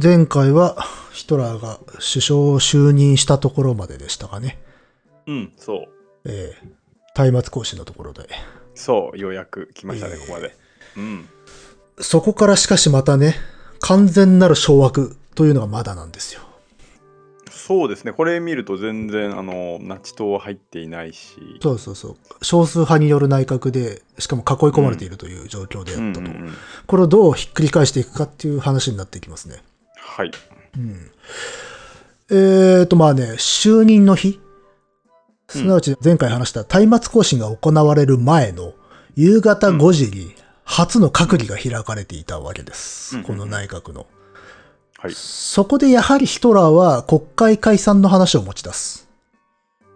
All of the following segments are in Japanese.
前回はヒトラーが首相を就任したところまででしたかね。うん、そう。ええ松明講師のところで。そう、ようやく来ましたね、えーここまで。うん。そこからしかしまたね、完全なる掌握というのがまだなんですよ。そうですね、これ見ると全然、あの、ナチ党は入っていないし。そうそうそう。少数派による内閣で、しかも囲い込まれているという状況であったと。これをどうひっくり返していくかっていう話になっていきますね。はい。えーと、まあね、就任の日。すなわち前回話した松明行進が行われる前の夕方5時に初の閣議が開かれていたわけです。うんこの内閣の。はい。そこでやはりヒトラーは国会解散の話を持ち出す。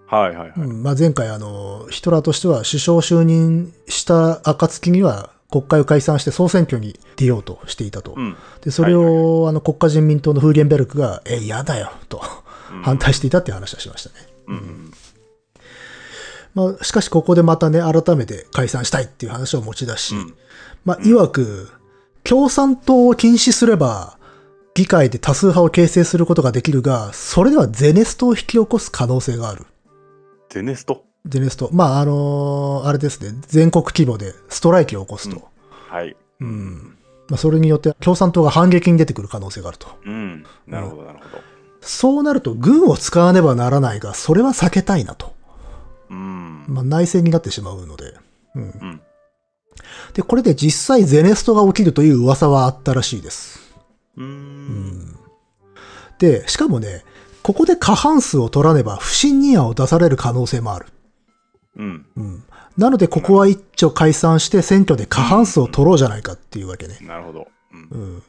はいはいはい。うんまあ、前回あの、ヒトラーとしては首相就任した暁には国会を解散して総選挙に出ようとしていたと。うん。で、それを、あの国家人民党のフーゲンベルクが、え、嫌だよ、と反対していたっていう話はしましたね。うん。まあ、しかしここでまたね、改めて解散したいっていう話を持ち出し、うんまあ、いわく、共産党を禁止すれば、議会で多数派を形成することができるが、それではゼネストを引き起こす可能性がある。ゼネスト？ゼネスト。まあ、あのーあれですね、全国規模でストライキを起こすと。はい。うんまあ、それによって共産党が反撃に出てくる可能性があると。うん。なるほどなるほど。そうなると、軍を使わねばならないが、それは避けたいなと。うん。まあ、内戦になってしまうので。うんうん。で、これで実際ゼネストが起きるという噂はあったらしいです。うん。で、しかもね、ここで過半数を取らねば不信任案を出される可能性もある。うん。うん。なので、ここは一丁解散して選挙で過半数を取ろうじゃないかっていうわけね。なるほど。うんう。ん。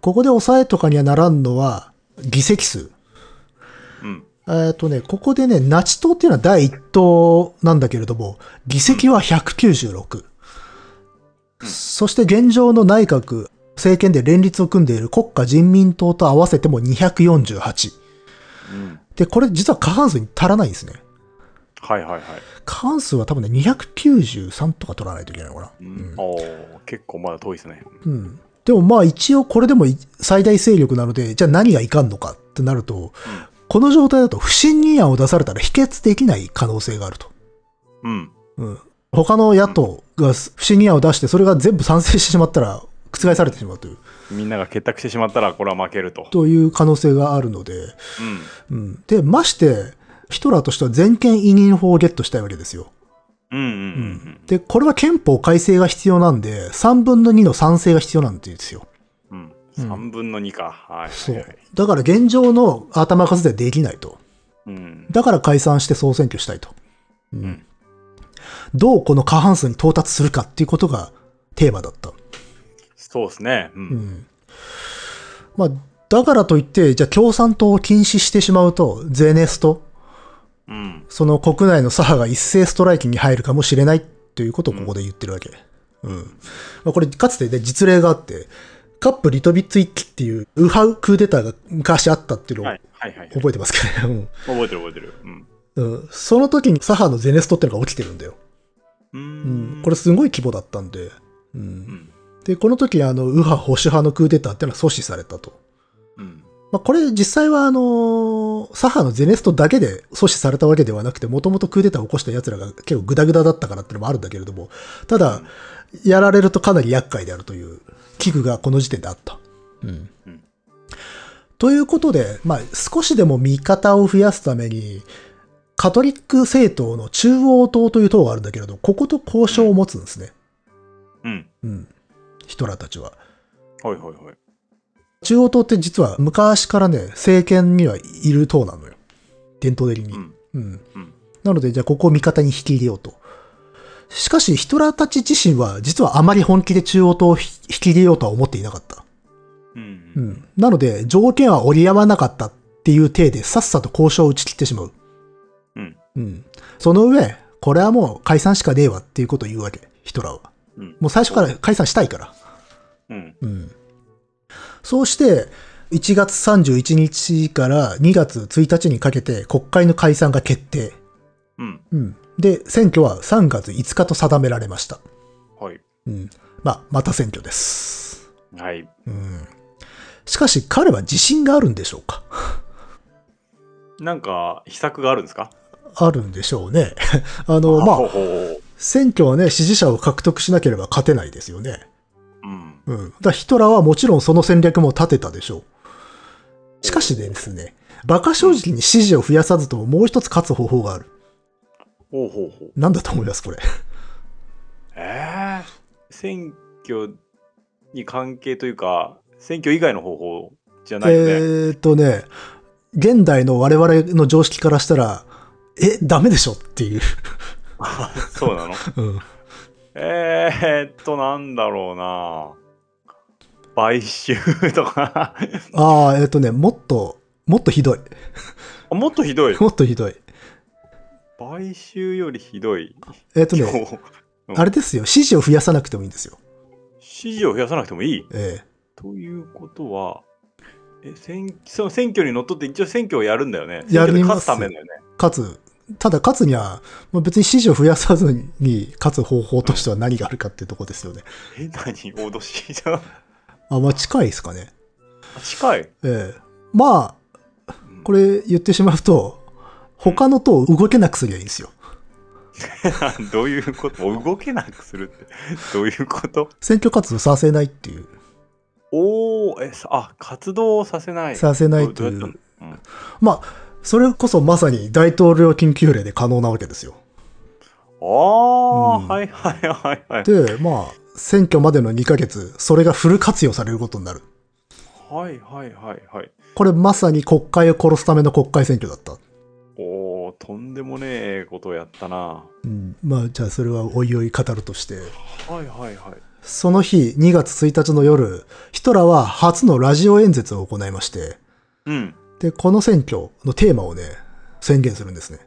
ここで抑えとかにはならんのは、議席数。うん。えっとね、ここでね、ナチ党っていうのは第一党なんだけれども、議席は196。そして現状の内閣、政権で連立を組んでいる国家人民党と合わせても248。うん。で、これ実は過半数に足らないんですね。はいはいはい。過半数は多分ね、293とか取らないといけないのかな。うん。おー結構まだ遠いですね。うん。でもまあ一応これでも最大勢力なので、じゃあ何がいかんのかってなると、この状態だと不信任案を出されたら否決できない可能性があると。うん。うん。他の野党が不信任案を出して、それが全部賛成してしまったら、覆されてしまうという、みんなが結託してしまったら、これは負けると。という可能性があるので、うん。うん。で、まして、ヒトラーとしては全権委任法をゲットしたいわけですよ。うんうんうんで、これは憲法改正が必要なんで、3分の2の賛成が必要なんですよ。うん。うん。3分の2か。はいそう。だから現状の頭数ではできないと。うん。だから解散して総選挙したいと。うんんどうこの過半数に到達するかっていうことがテーマだった。そうですね。う。うんん。まあ、だからといって、じゃあ共産党を禁止してしまうと、ゼネスト、うん。その国内の左派が一斉ストライキに入るかもしれないということをここで言ってるわけ。うん。まあ、これ、かつてね、実例があって、カップリトビッツ一揆っていう、ウハウクーデターが昔あったっていうのを。覚えてますかね？覚えてる覚えてる。うん。うん。うん。その時に左派のゼネストっていうのが起きてるんだよ。ううんん。これすごい規模だったんで。うん。うん。で、この時、あの、右派保守派のクーデターっていうのは阻止されたと。うん。まあ、これ実際はあの、左派のゼネストだけで阻止されたわけではなくて、もともとクーデターを起こした奴らが結構グダグダだったからっていうのもあるんだけれども、ただ、やられるとかなり厄介であるという危惧がこの時点であった。うんうんということで、まあ、少しでも味方を増やすために、カトリック政党の中央党という党があるんだけれど、ここと交渉を持つんですね。うん。うん。ヒトラーたちは。はいはいはい。中央党って実は昔からね、政権にはいる党なのよ。伝統的に。うん。うん。うん。なので、じゃあここを味方に引き入れようと。しかし、ヒトラーたち自身は、実はあまり本気で中央党を引き入れようとは思っていなかった。うんう。ん。なので、条件は折り合わなかったっていう体で、さっさと交渉を打ち切ってしまう。うん。うん。その上、これはもう解散しかねえわっていうことを言うわけ、ヒトラーは。うん。もう最初から解散したいから。うん。うん。そうして、1月31日から2月1日にかけて国会の解散が決定。うん。うん。で、選挙は3月5日と定められました。はい。うん。まあ、また選挙です。はい。うん。しかし彼は自信があるんでしょうか？なんか、秘策があるんですか？あるんでしょうね。あの、まあほう、ほう選挙はね、支持者を獲得しなければ勝てないですよね。うん。うん。だヒトラーはもちろんその戦略も立てたでしょう。しかしですね、馬鹿正直に支持を増やさずとももう一つ勝つ方法がある。ほうほうほう。なんだと思います、これ。ええ選挙に関係というか、選挙以外の方法じゃないよね？えーっとね、現代の我々の常識からしたら、え、ダメでしょっていう。そうなの？うん。えーっと、なんだろうな買収とかああ、えーっとね、もっと、もっとひどい。あもっとひどい？もっとひどい。買収よりひどい？えーっとね、あれですよ、支持を増やさなくてもいいんですよ。支持を増やさなくてもいい？ええということは、え選その選挙にのっとって一応選挙をやるんだよね。やります勝つためだよね。勝つ。ただ勝つには、まあ別に支持を増やさずに勝つ方法としては何があるかっていうところですよね。え、何？脅しじゃん。あ、まあ近いですかね。近い。ええまあ、これ言ってしまうと、他の党を動けなくすりゃいいんですよ。どういうこと？動けなくするって。どういうこと？選挙活動させないっていう。おー、え、さあ、活動をさせない。させないというどううんまあ、それこそまさに大統領緊急令で可能なわけですよ。ああ、うんはいはいはいはい。で、まあ、選挙までの2ヶ月、それがフル活用されることになる。はいはいはいはい。これまさに国会を殺すための国会選挙だった。おー、とんでもねえことをやったな。うん、まあ、じゃあそれはおいおい語るとして。はいはいはい。その日、2月1日の夜、ヒトラーは初のラジオ演説を行いまして、うん。で、この選挙のテーマをね、宣言するんですね。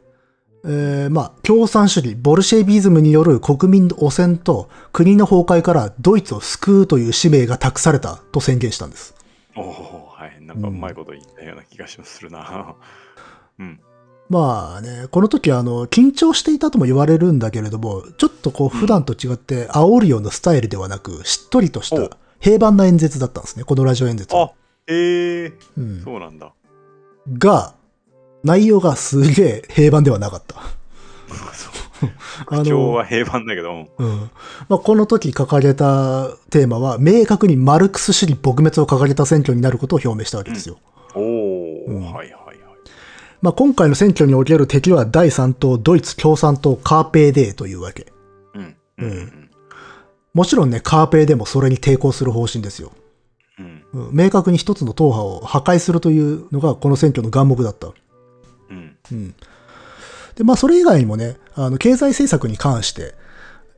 えー、まあ、共産主義、ボルシェビズムによる国民の汚染と国の崩壊からドイツを救うという使命が託されたと宣言したんです。おー、はい。なんかうまいこと言ったような気がしまするな。うん。まあね、この時はあの、緊張していたとも言われるんだけれども、ちょっとこう普段と違って煽るようなスタイルではなく、しっとりとしおた平板な演説だったんですね、このラジオ演説は。あ、ええうん、そうなんだ。が、内容がすげえ平板ではなかった。あ口調は平板だけど、うんまあ、この時掲げたテーマは、明確にマルクス主義撲滅を掲げた選挙になることを表明したわけですよ。おー、うんはいはいはい。まあ、今回の選挙における敵は第3党ドイツ共産党カーペーデーというわけ。うん。うん。うん。もちろんね、カーペーでもそれに抵抗する方針ですよ。うん。うん明確に一つの党派を破壊するというのがこの選挙の眼目だった。うん。うん。で、まあそれ以外にもね、あの、経済政策に関して、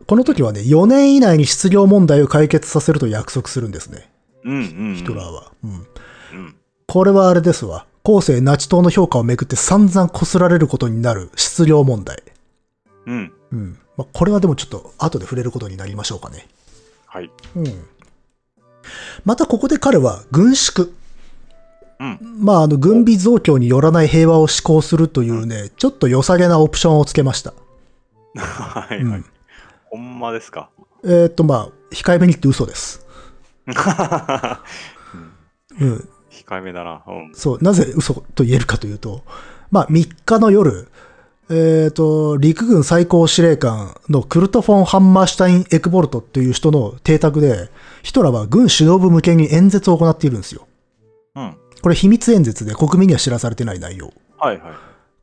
この時はね、4年以内に失業問題を解決させると約束するんですね。うん。うん。ヒトラーは。うん。うん。これはあれですわ。後世ナチ党の評価をめぐって散々こすられることになる失業問題。うん。うん。まあ、これはでもちょっと後で触れることになりましょうかね。はい。うん。またここで彼は軍縮。うん。まあ、あの、軍備増強によらない平和を施行するというね、ちょっと良さげなオプションをつけました。はいはいうん。ほんまですか？えーっと、まあ、控えめに言って嘘です。うん。控えめだな。うん。そう、なぜ嘘と言えるかというと、まあ、3日の夜、えっ、と、陸軍最高司令官のクルト・フォン・ハンマーシュタイン・エクボルトっていう人の邸宅で、ヒトラーは軍指導部向けに演説を行っているんですよ。うん。これ秘密演説で国民には知らされてない内容。はいはい。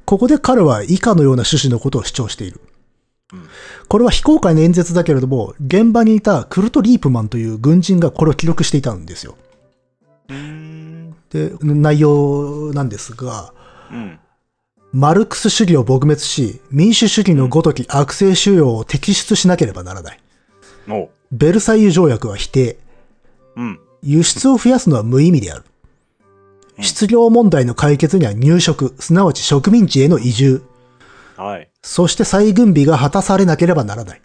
ここで彼は以下のような趣旨のことを主張している。うんこれは非公開の演説だけれども、現場にいたクルト・リープマンという軍人がこれを記録していたんですよ。で、内容なんですが、うん。マルクス主義を撲滅し、民主主義のごとき悪性収容を摘出しなければならない。おベルサイユ条約は否定。うん。輸出を増やすのは無意味である。うん失業問題の解決には入植、すなわち植民地への移住、はい。そして再軍備が果たされなければならない。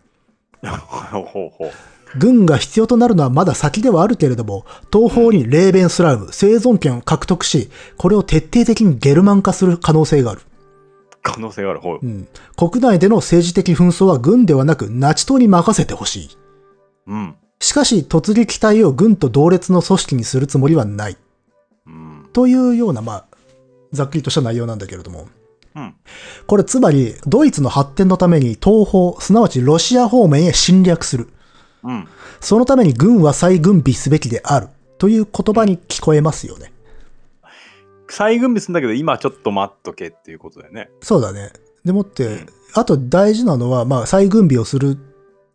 ほ うほうほう。軍が必要となるのはまだ先ではあるけれども、東方にレーベンスラウム、生存権を獲得し、これを徹底的にゲルマン化する可能性がある。可能性がある。ほうう。ん、国内での政治的紛争は軍ではなくナチ党に任せてほしい。うん。しかし、突撃隊を軍と同列の組織にするつもりはない。というような、まあ、ざっくりとした内容なんだけれども。うん。これつまり、ドイツの発展のために東方、すなわちロシア方面へ侵略する。うん。そのために軍は再軍備すべきである。という言葉に聞こえますよね。再軍備するんだけど、今ちょっと待っとけっていうことだよね。そうだね。でもって、うんあと大事なのは、まあ、再軍備をするっ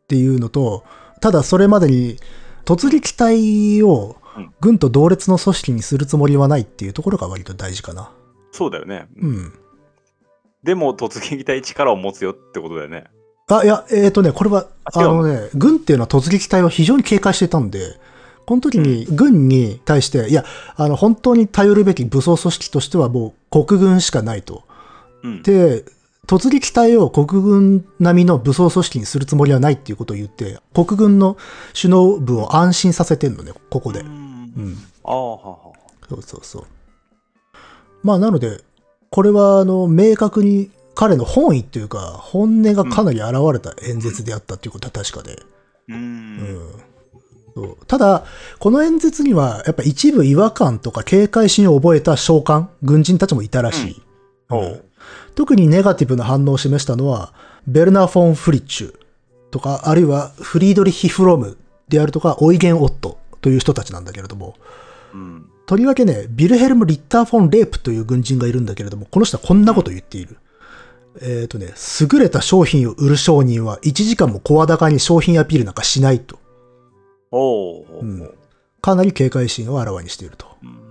ていうのと、ただそれまでに突撃隊をうん軍と同列の組織にするつもりはないっていうところが割と大事かな。そうだよね。うん。でも突撃隊力を持つよってことだよね。あ、いや、えっ、とね、これは、あの？ね、軍っていうのは突撃隊を非常に警戒していたんで、この時に軍に対して、いや、あの、本当に頼るべき武装組織としてはもう国軍しかないと。うん。で、突撃隊を国軍並みの武装組織にするつもりはないっていうことを言って、国軍の首脳部を安心させてんのね、ここで。ううん。ん。ああ、は。そうそうそう。まあ、なので、これは、あの、明確に彼の本意っていうか、本音がかなり現れた演説であったっていうことは確かで。う。うんん。そうただ、この演説には、やっぱ一部違和感とか警戒心を覚えた将官、軍人たちもいたらしい。ほうん特にネガティブな反応を示したのは、ベルナー・フォン・フリッチュとか、あるいはフリードリヒ・フロムであるとか、オイゲン・オットという人たちなんだけれども、うん。とりわけね、ビルヘルム・リッター・フォン・レープという軍人がいるんだけれども、この人はこんなことを言っている。えっ、とね、優れた商品を売る商人は1時間も声高に商品アピールなんかしないと。おお。うんかなり警戒心をあらわにしていると。うん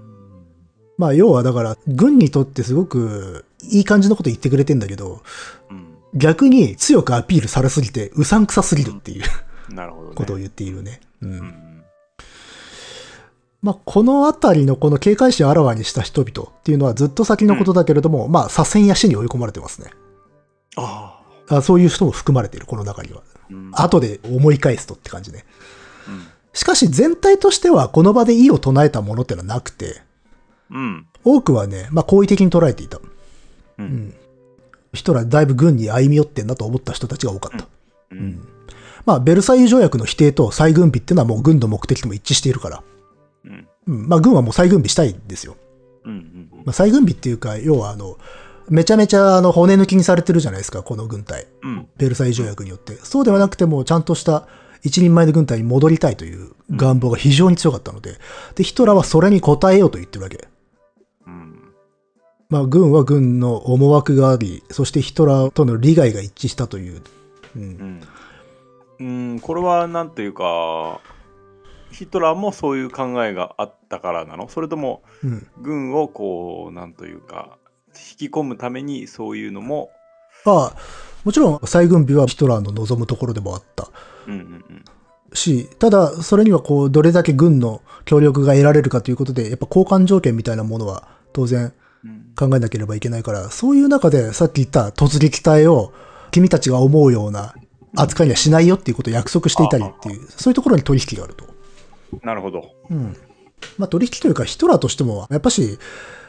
まあ、要はだから、軍にとってすごくいい感じのこと言ってくれてんだけど、うん。逆に強くアピールされすぎて、うさんくさすぎるっていうなるほどね。ことを言っているね。うん。うん。まあ、このあたりのこの警戒心をあらわにした人々っていうのはずっと先のことだけれども、まあ、左遷や死に追い込まれてますね。ああそういう人も含まれている、この中には。あ。うん。後で思い返すとって感じね。うんしかし全体としてはこの場で意を唱えたものってのはなくて、うん。多くはね、まあ好意的に捉えていた。う。うんん。ヒトラーだいぶ軍に歩み寄ってんなと思った人たちが多かった。う。うんん。まあベルサイユ条約の否定と再軍備っていうのはもう軍の目的とも一致しているから。うん。うん。まあ軍はもう再軍備したいんですよ。うん。うん。まあ再軍備っていうか、要はあの、めちゃめちゃあの骨抜きにされてるじゃないですか、この軍隊。うん。ベルサイユ条約によって。そうではなくても、ちゃんとした一人前の軍隊に戻りたいという願望が非常に強かったので、で、ヒトラーはそれに応えようと言ってるわけ。うん。まあ、軍は軍の思惑があり、そしてヒトラーとの利害が一致したという。う。うんん。うん。これはなんというか、ヒトラーもそういう考えがあったからなの？それともうん。軍をこうなんというか引き込むためにそういうのもまあ、もちろん再軍備はヒトラーの望むところでもあったうんうんし、ただ、それにはこう、どれだけ軍の協力が得られるかということで、やっぱ交換条件みたいなものは当然うん考えなければいけないから、そういう中でさっき言った突撃隊を君たちが思うような扱いにはしないよっていうことを約束していたりっていう、そういうところに取引があると。なるほどうん。まあ取引というかヒトラーとしても、やっぱし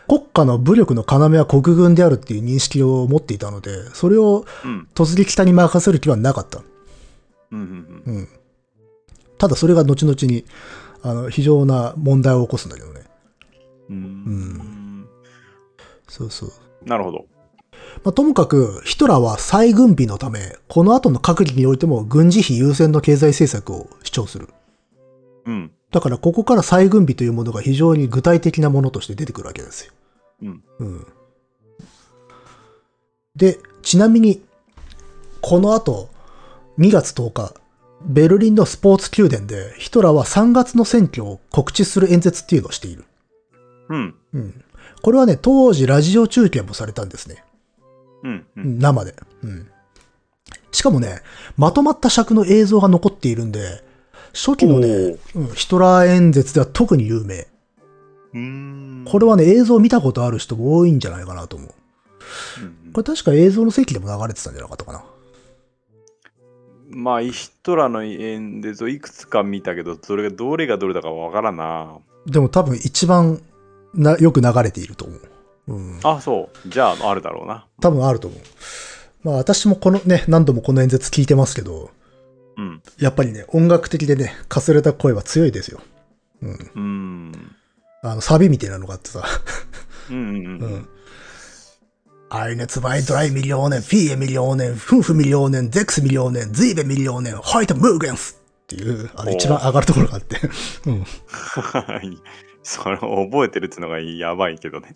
国家の武力の要は国軍であるっていう認識を持っていたので、それをうん突撃隊に任せる気はなかった。うんうんうんうん。ただそれが後々に、あの、非常な問題を起こすんだけどね。うんそうそう。なるほどまあ、ともかく、ヒトラーは再軍備のため、この後の閣議においても軍事費優先の経済政策を主張する。うんだからここから再軍備というものが非常に具体的なものとして出てくるわけですよ。うんうん。で、ちなみに、この後、2月10日、ベルリンのスポーツ宮殿で、ヒトラーは3月の選挙を告知する演説っていうのをしている。うんうん。これはね、当時ラジオ中継もされたんですね。うんううんん生で。うん。しかもね、まとまった尺の映像が残っているんで、初期のね、うん、ヒトラー演説では特に有名。うんこれはね、映像を見たことある人も多いんじゃないかなと思う。うんこれ確か映像の席でも流れてたんじゃなかったかな。まあヒトラーの演説をいくつか見たけどそれがどれがどれだかわからんなでも多分一番なよく流れていると思う。うん。あそうじゃああるだろうな多分あると思う。まあ私もこのね、何度もこの演説聞いてますけど、うんやっぱりね、音楽的でね、かすれた声は強いですよ。うん。うんあの、サビみたいなのがあってさ、うんうんう。うんん。Eine, zwei, drei Millionen, vier Millionen, fünf Millionen, sechs Millionen, sieben Millionen, heute morgens! っていう、あの、一番上がるところがあって。うん。それを覚えてるっつうのがやばいけどね。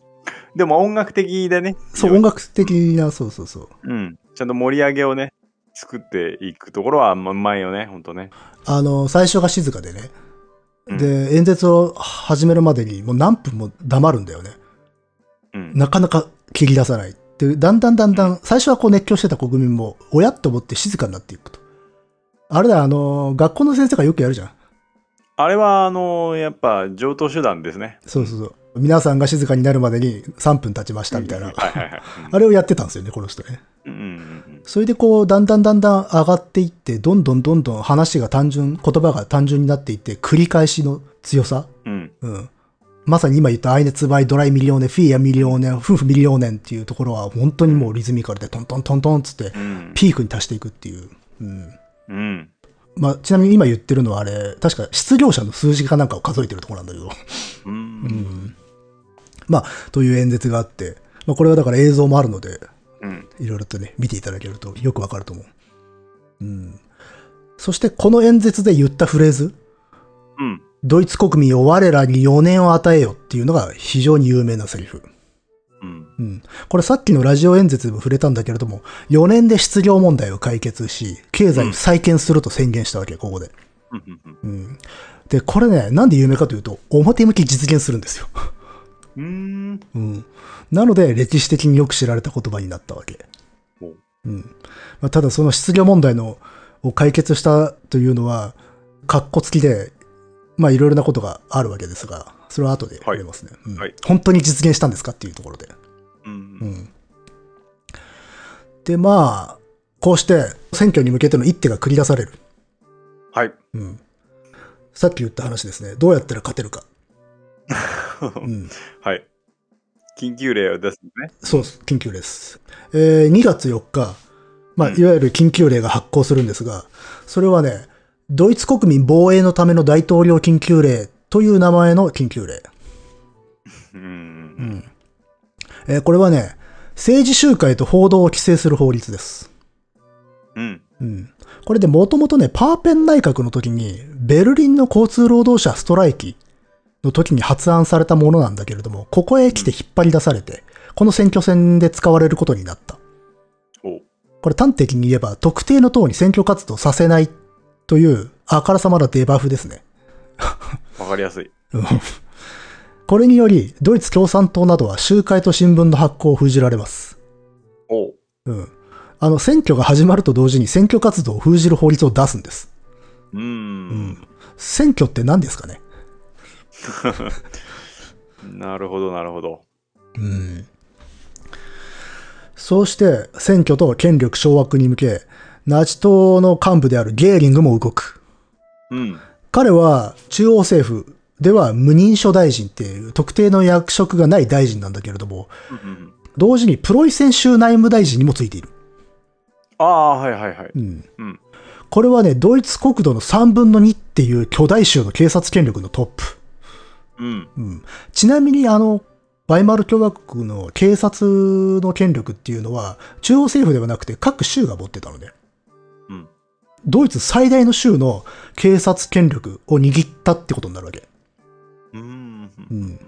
でも音楽的でね。そう、音楽的な、そうそうそう。うん。ちゃんと盛り上げをね、作っていくところはまうまいよね、ほんとね。あの、最初が静かでね。うんで、演説を始めるまでにもう何分も黙るんだよね。うん。なかなか切り出さない。で、だんだんだんだん、最初はこう熱狂してた国民も、おやっと思って静かになっていくと。あれだ、あの、学校の先生がよくやるじゃん。あれは、あのやっぱ上等手段ですね。そうそうそう。皆さんが静かになるまでに3分経ちましたみたいな。あれをやってたんですよね、この人ね。それでこう、だんだんだんだん上がっていって、どんどんどんどん話が単純、言葉が単純になっていって、繰り返しの強さ。うん。まさに今言ったアイネツバイドライミリオネ、フィーアミリオネ、夫婦ミリオネンっていうところは本当にもうリズミカルでトントントントンっつってうん。ピークに達していくっていう。うん。うん。まあ、ちなみに今言ってるのはあれ、確か失業者の数字かなんかを数えてるところなんだけど。う。うんん。まあ、という演説があって、まあこれはだから映像もあるので、うん。いろいろとね、見ていただけるとよくわかると思う。うん。そしてこの演説で言ったフレーズ、うん。ドイツ国民を我らに4年を与えよっていうのが非常に有名なセリフ。うん。うん。これさっきのラジオ演説でも触れたんだけれども、4年で失業問題を解決し、経済を再建すると宣言したわけ、ここで。うん。で、これね、なんで有名かというと、表向き実現するんですよ。うん。うん。なので、歴史的によく知られた言葉になったわけ。ほううん。まあ、ただ、その失業問題の、を解決したというのは、カッコつきで、まあ、いろいろなことがあるわけですが、それは後で触れますね。うんはい本当に実現したんですかっていうところで。う。うんん。で、まあ、こうして、選挙に向けての一手が繰り出される。はい。うん。さっき言った話ですね。どうやったら勝てるか。うん。はい。緊急令を出すのね。そうです。緊急令です。えー2月4日、まあ、うんいわゆる緊急令が発行するんですが、それはね、ドイツ国民防衛のための大統領緊急令という名前の緊急令。う。うんん。えーこれはね、政治集会と報道を規制する法律です。うん。うん。これでもともとね、パーペン内閣の時に、ベルリンの交通労働者ストライキの時に発案されたものなんだけれども、ここへ来て引っ張り出されて、この選挙戦で使われることになった。これ端的に言えば、特定の党に選挙活動させないという、あからさまなデバフですね。わかりやすい。うんこれにより、ドイツ共産党などは集会と新聞の発行を封じられます。おう。うん。あの、選挙が始まると同時に選挙活動を封じる法律を出すんです。う。うんん。選挙って何ですかね？なるほど、なるほど。うん。そうして、選挙と権力掌握に向け、ナチ党の幹部であるゲーリングも動く。うん。彼は中央政府では無認証大臣っていう特定の役職がない大臣なんだけれども、うん同時にプロイセン州内務大臣にもついている。ああ、はいはいはい。うん。うん。これはね、ドイツ国土の3分の2っていう巨大州の警察権力のトップ。うん。うん。ちなみにあの、バイマル共和国の警察の権力っていうのは、中央政府ではなくて各州が持ってたのね。うん。ドイツ最大の州の警察権力を握ったってことになるわけ。うん。うん。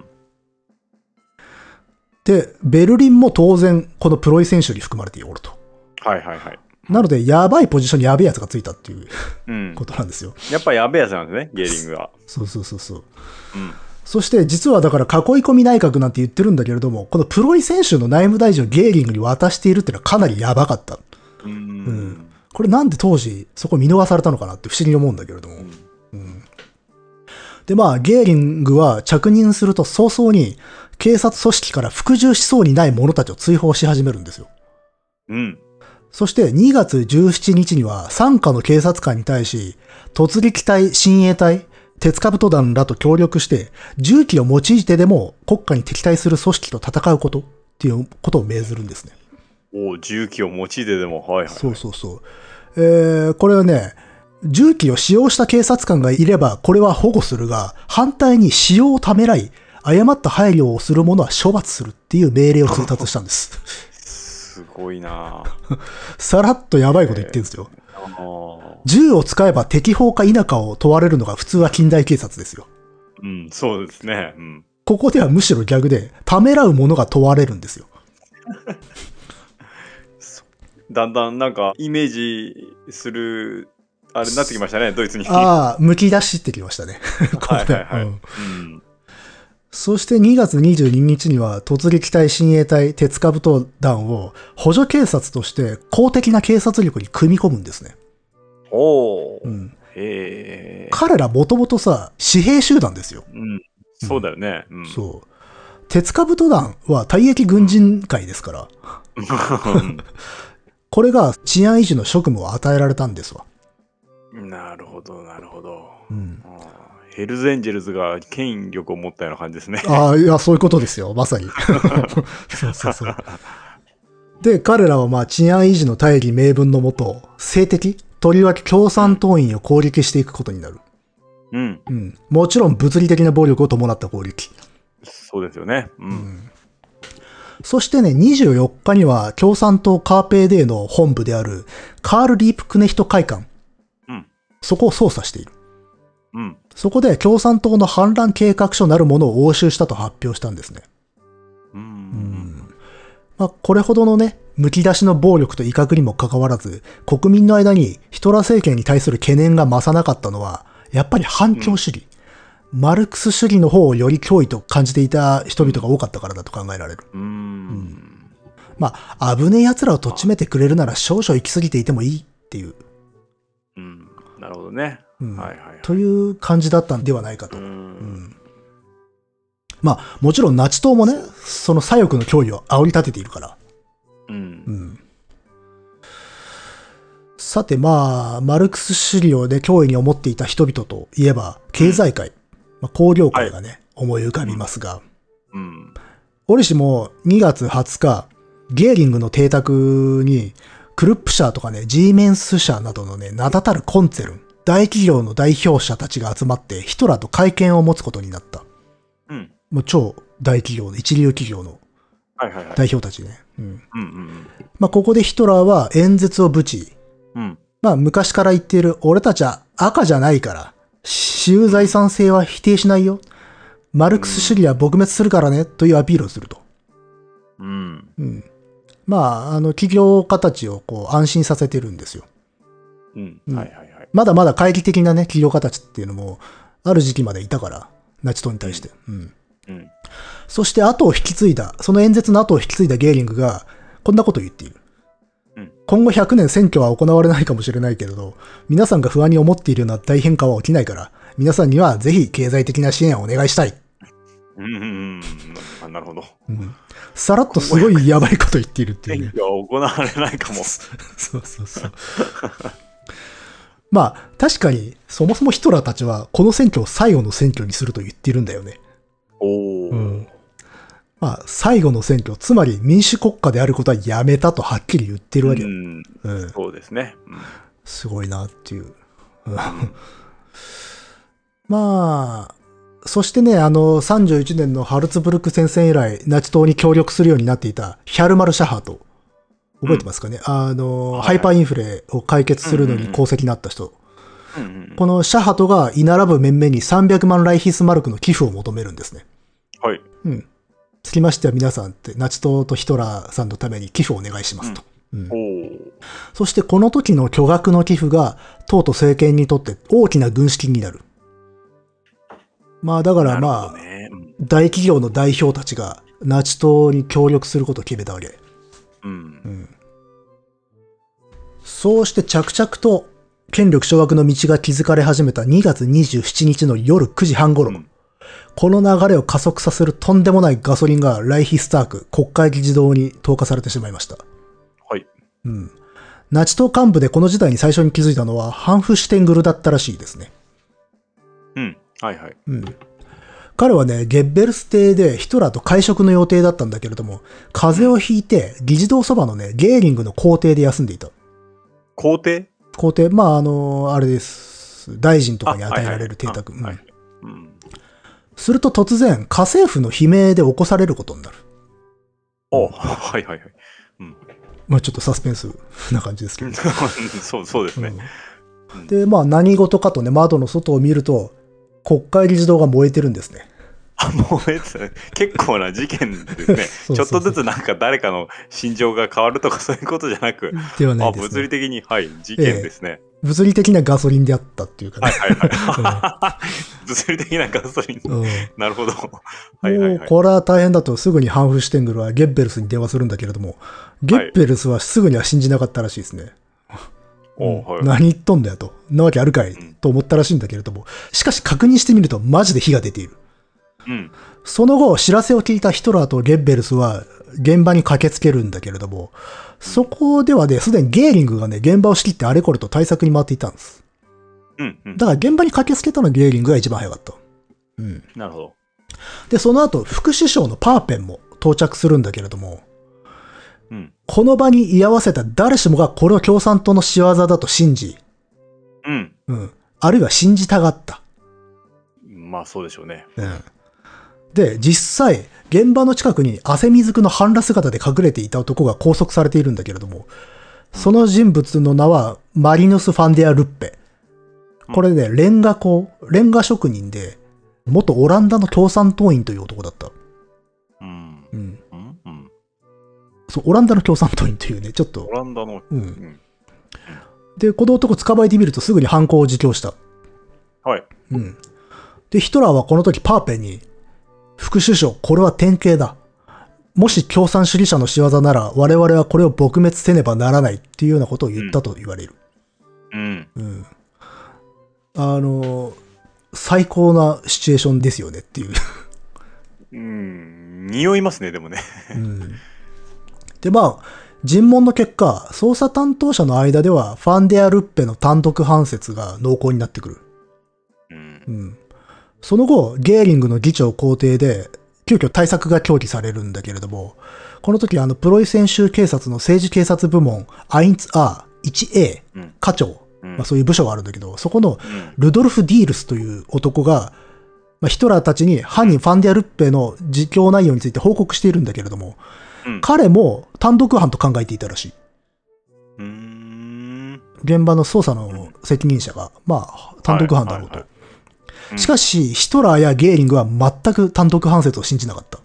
で、ベルリンも当然、このプロイセン州に含まれておると。はいはいはい。なので、やばいポジションにやべえやつがついたっていううんこ。となんですよ。やっぱやべえやつなんですね、ゲーリングは。そうそうそうそう。うん。そして、実はだから囲い込み内閣なんて言ってるんだけれども、このプロイセン州の内務大臣をゲーリングに渡しているっていうのはかなりやばかった。うん。んこれなんで当時、そこ見逃されたのかなって不思議に思うんだけれども。うんで、まあ、ゲーリングは着任すると早々に警察組織から服従しそうにない者たちを追放し始めるんですよ。うん。そして2月17日には傘下の警察官に対し、突撃隊、親衛隊、鉄カブト団らと協力して、銃器を用いてでも国家に敵対する組織と戦うことっていうことを命ずるんですね。おう重機を用いてでも、はいはい。そうそうそう。えー、これはね、銃器を使用した警察官がいれば、これは保護するが、反対に使用をためらい、誤った配慮をする者は処罰するっていう命令を通達したんです。すごいな さらっとやばいこと言ってるんですよ。あー銃を使えば適法か否かを問われるのが普通は近代警察ですよ。うん、そうですね。うん。ここではむしろ逆で、ためらう者が問われるんですよ。だんだんなんかイメージする、あれになってきましたね、ドイツに。ああ、剥き出してきましたね。はいはいはい。ううんん。そして2月22日には突撃隊親衛隊鉄カブト団を補助警察として公的な警察力に組み込むんですね。おー。うん、へえ。彼らもともとさ、私兵集団ですよ。うん。そうだよね。うん。そう。鉄カブト団は退役軍人会ですから、これが治安維持の職務を与えられたんですわ。なるほど、なるほど。うん。ヘルズエンジェルズが権力を持ったような感じですね。ああ、いや、そういうことですよ。まさに。そうそうそう。で、彼らはまあ治安維持の大義名分のもと、政敵、とりわけ共産党員を攻撃していくことになる。うん。うん。もちろん物理的な暴力を伴った攻撃。そうですよね。うん。そしてね、24日には共産党 KPD の本部であるカール・リープクネヒト会館。うん。そこを捜査している。うん。そこで共産党の反乱計画書なるものを押収したと発表したんですね。うん。まあ、これほどのね、剥き出しの暴力と威嚇にもかかわらず、国民の間にヒトラー政権に対する懸念が増さなかったのは、やっぱり反共主義。マルクス主義の方をより脅威と感じていた人々が多かったからだと考えられる。うん。まあ、危ねえ奴らをとっちめてくれるなら少々行き過ぎていてもいいっていう、うん。なるほどね。うんはいはい。という感じだったんではないかと。う。うんんまあ、もちろんナチ党もね、その左翼の脅威を煽り立てているから。うんう。んさてまあ、マルクス主義をね、脅威に思っていた人々といえば、経済界、まあ、工業界がね、思い浮かびますが、うん。折しも2月20日、ゲーリングの邸宅に、クルップ社とかね、ジーメンス社などのね、名だたるコンツェルン、大企業の代表者たちが集まって、ヒトラーと会見を持つことになった。うん。もう超大企業の、一流企業の。代表たちね。まあ、ここでヒトラーは演説をぶち、うん。うん。まあ、昔から言っている、俺たちは赤じゃないから、私有財産性は否定しないよ。マルクス主義は撲滅するからね、というアピールをすると。うん。うん。まあ、あの、企業家たちをこう安心させてるんですよ。うん。うんはいはいはい。まだまだ懐疑的なね、企業家たちっていうのも、ある時期までいたから、ナチ党に対して。うん。うん。そして後を引き継いだ、その演説の後を引き継いだゲーリングが、こんなことを言っている。うん。今後100年選挙は行われないかもしれないけれど、皆さんが不安に思っているような大変化は起きないから、皆さんにはぜひ経済的な支援をお願いしたい。うん。なるほど。うん。さらっとすごいやばいこと言っているっていうね。選挙は行われないかも。そうそうそう。まあ、確かに、そもそもヒトラーたちは、この選挙を最後の選挙にすると言っているん。だよね。うん。まあ、最後の選挙、つまり民主国家であることはやめたとはっきり言ってるわけよ。うん。うん。そうですね。うんすごいなっていう。うんまあ、そしてね、あの、31年のハルツブルク戦線以来、ナチ党に協力するようになっていたヒャルマル・シャハト。覚えてますかね、あの、はいハイパーインフレを解決するのに功績になった人。うんうんこのシャハトが居並ぶ面々に300万ライヒスマルクの寄付を求めるんですね。はい。うん。つきましては皆さんって、ナチ党とヒトラーさんのために寄付をお願いしますと。うんおお。そしてこの時の巨額の寄付が、党と政権にとって大きな軍資金になる。まあだからまあ、どね。うん大企業の代表たちがナチ党に協力することを決めたわけ。うん。そうして着々と権力掌握の道が築かれ始めた2月27日の夜9時半頃、うんこの流れを加速させるとんでもないガソリンがライヒスターク国会議事堂に投下されてしまいました。はい。うん。ナチ党幹部でこの事態に最初に気づいたのはハンフシュテングルだったらしいですね。うん。はいはい。うん。彼はね、ゲッベルス邸でヒトラーと会食の予定だったんだけれども、風邪をひいて議事堂そばのね、ゲーリングの校庭で休んでいた。皇帝？校庭、まあ、あの、あれです。大臣とかに与えられる邸宅。あはいうんうん。すると突然、家政婦の悲鳴で起こされることになる。おはいはいはい。まあちょっとサスペンスな感じですけど。そう、そうですね。うんで、まあ何事かとね、窓の外を見ると、国会議事堂が燃えてるんですね。あ、もうえつ結構な事件ですね。そうそうそうちょっとずつなんか誰かの心情が変わるとかそういうことじゃなく、あ、ではないね。物理的に、はい、事件ですね。物理的なガソリンであったっていうかね。はいはいはい。物理的なガソリン。うんなるほど。はいはいはい。これは大変だとすぐにハンフシュテングルはゲッベルスに電話するんだけれども、ゲッベルスはすぐには信じなかったらしいですね。おはい。何言っとんだよと。なわけあるかい、うんと思ったらしいんだけれども、しかし確認してみるとマジで火が出ている。うん。その後、知らせを聞いたヒトラーとゲッベルスは現場に駆けつけるんだけれども、そこではね、すでにゲーリングがね、現場を仕切ってあれこれと対策に回っていたんです。うん。うん。だから現場に駆けつけたのはゲーリングが一番早かった。うん。なるほど。で、その後、副首相のパーペンも到着するんだけれども、うん。この場に居合わせた誰しもがこれを共産党の仕業だと信じ、うん。うん。あるいは信じたがった。まあそうでしょうね。うん。で、実際、現場の近くに汗水くの半裸姿で隠れていた男が拘束されているんだけれども、その人物の名はマリヌス・ファンデア・ルッペ。これね、レンガ工、レンガ職人で、元オランダの共産党員という男だった。うん。うん。うん。うん。そう、オランダの共産党員というね、ちょっとオ、ランダの、う。うんん。で、この男捕まえてみるとすぐに犯行を自供した。はい。うん。で、ヒトラーはこの時パーペンに、副首相、これは典型だ。もし共産主義者の仕業なら、我々はこれを撲滅せねばならないっていうようなことを言ったと言われる。うん。うん。あの、最高なシチュエーションですよねっていう。うん。匂いますね、でもね。うん。で、まあ、尋問の結果、捜査担当者の間では、ファンデア・ルッペの単独判説が濃厚になってくる。うんう。ん。その後、ゲーリングの議長公邸で、急遽対策が協議されるんだけれども、この時、あの、プロイセン州警察の政治警察部門、アインツ R1A うん。課長、うんまあそういう部署があるんだけど、そこのうん。ルドルフ・ディールスという男が、まあ、ヒトラーたちに犯人ファンデア・ルッペの実況内容について報告しているんだけれども、うん。彼も単独犯と考えていたらしい。現場の捜査の責任者が、まあ、単独犯だろうと。しかし、ヒトラーやゲーリングは全く単独犯説を信じなかった。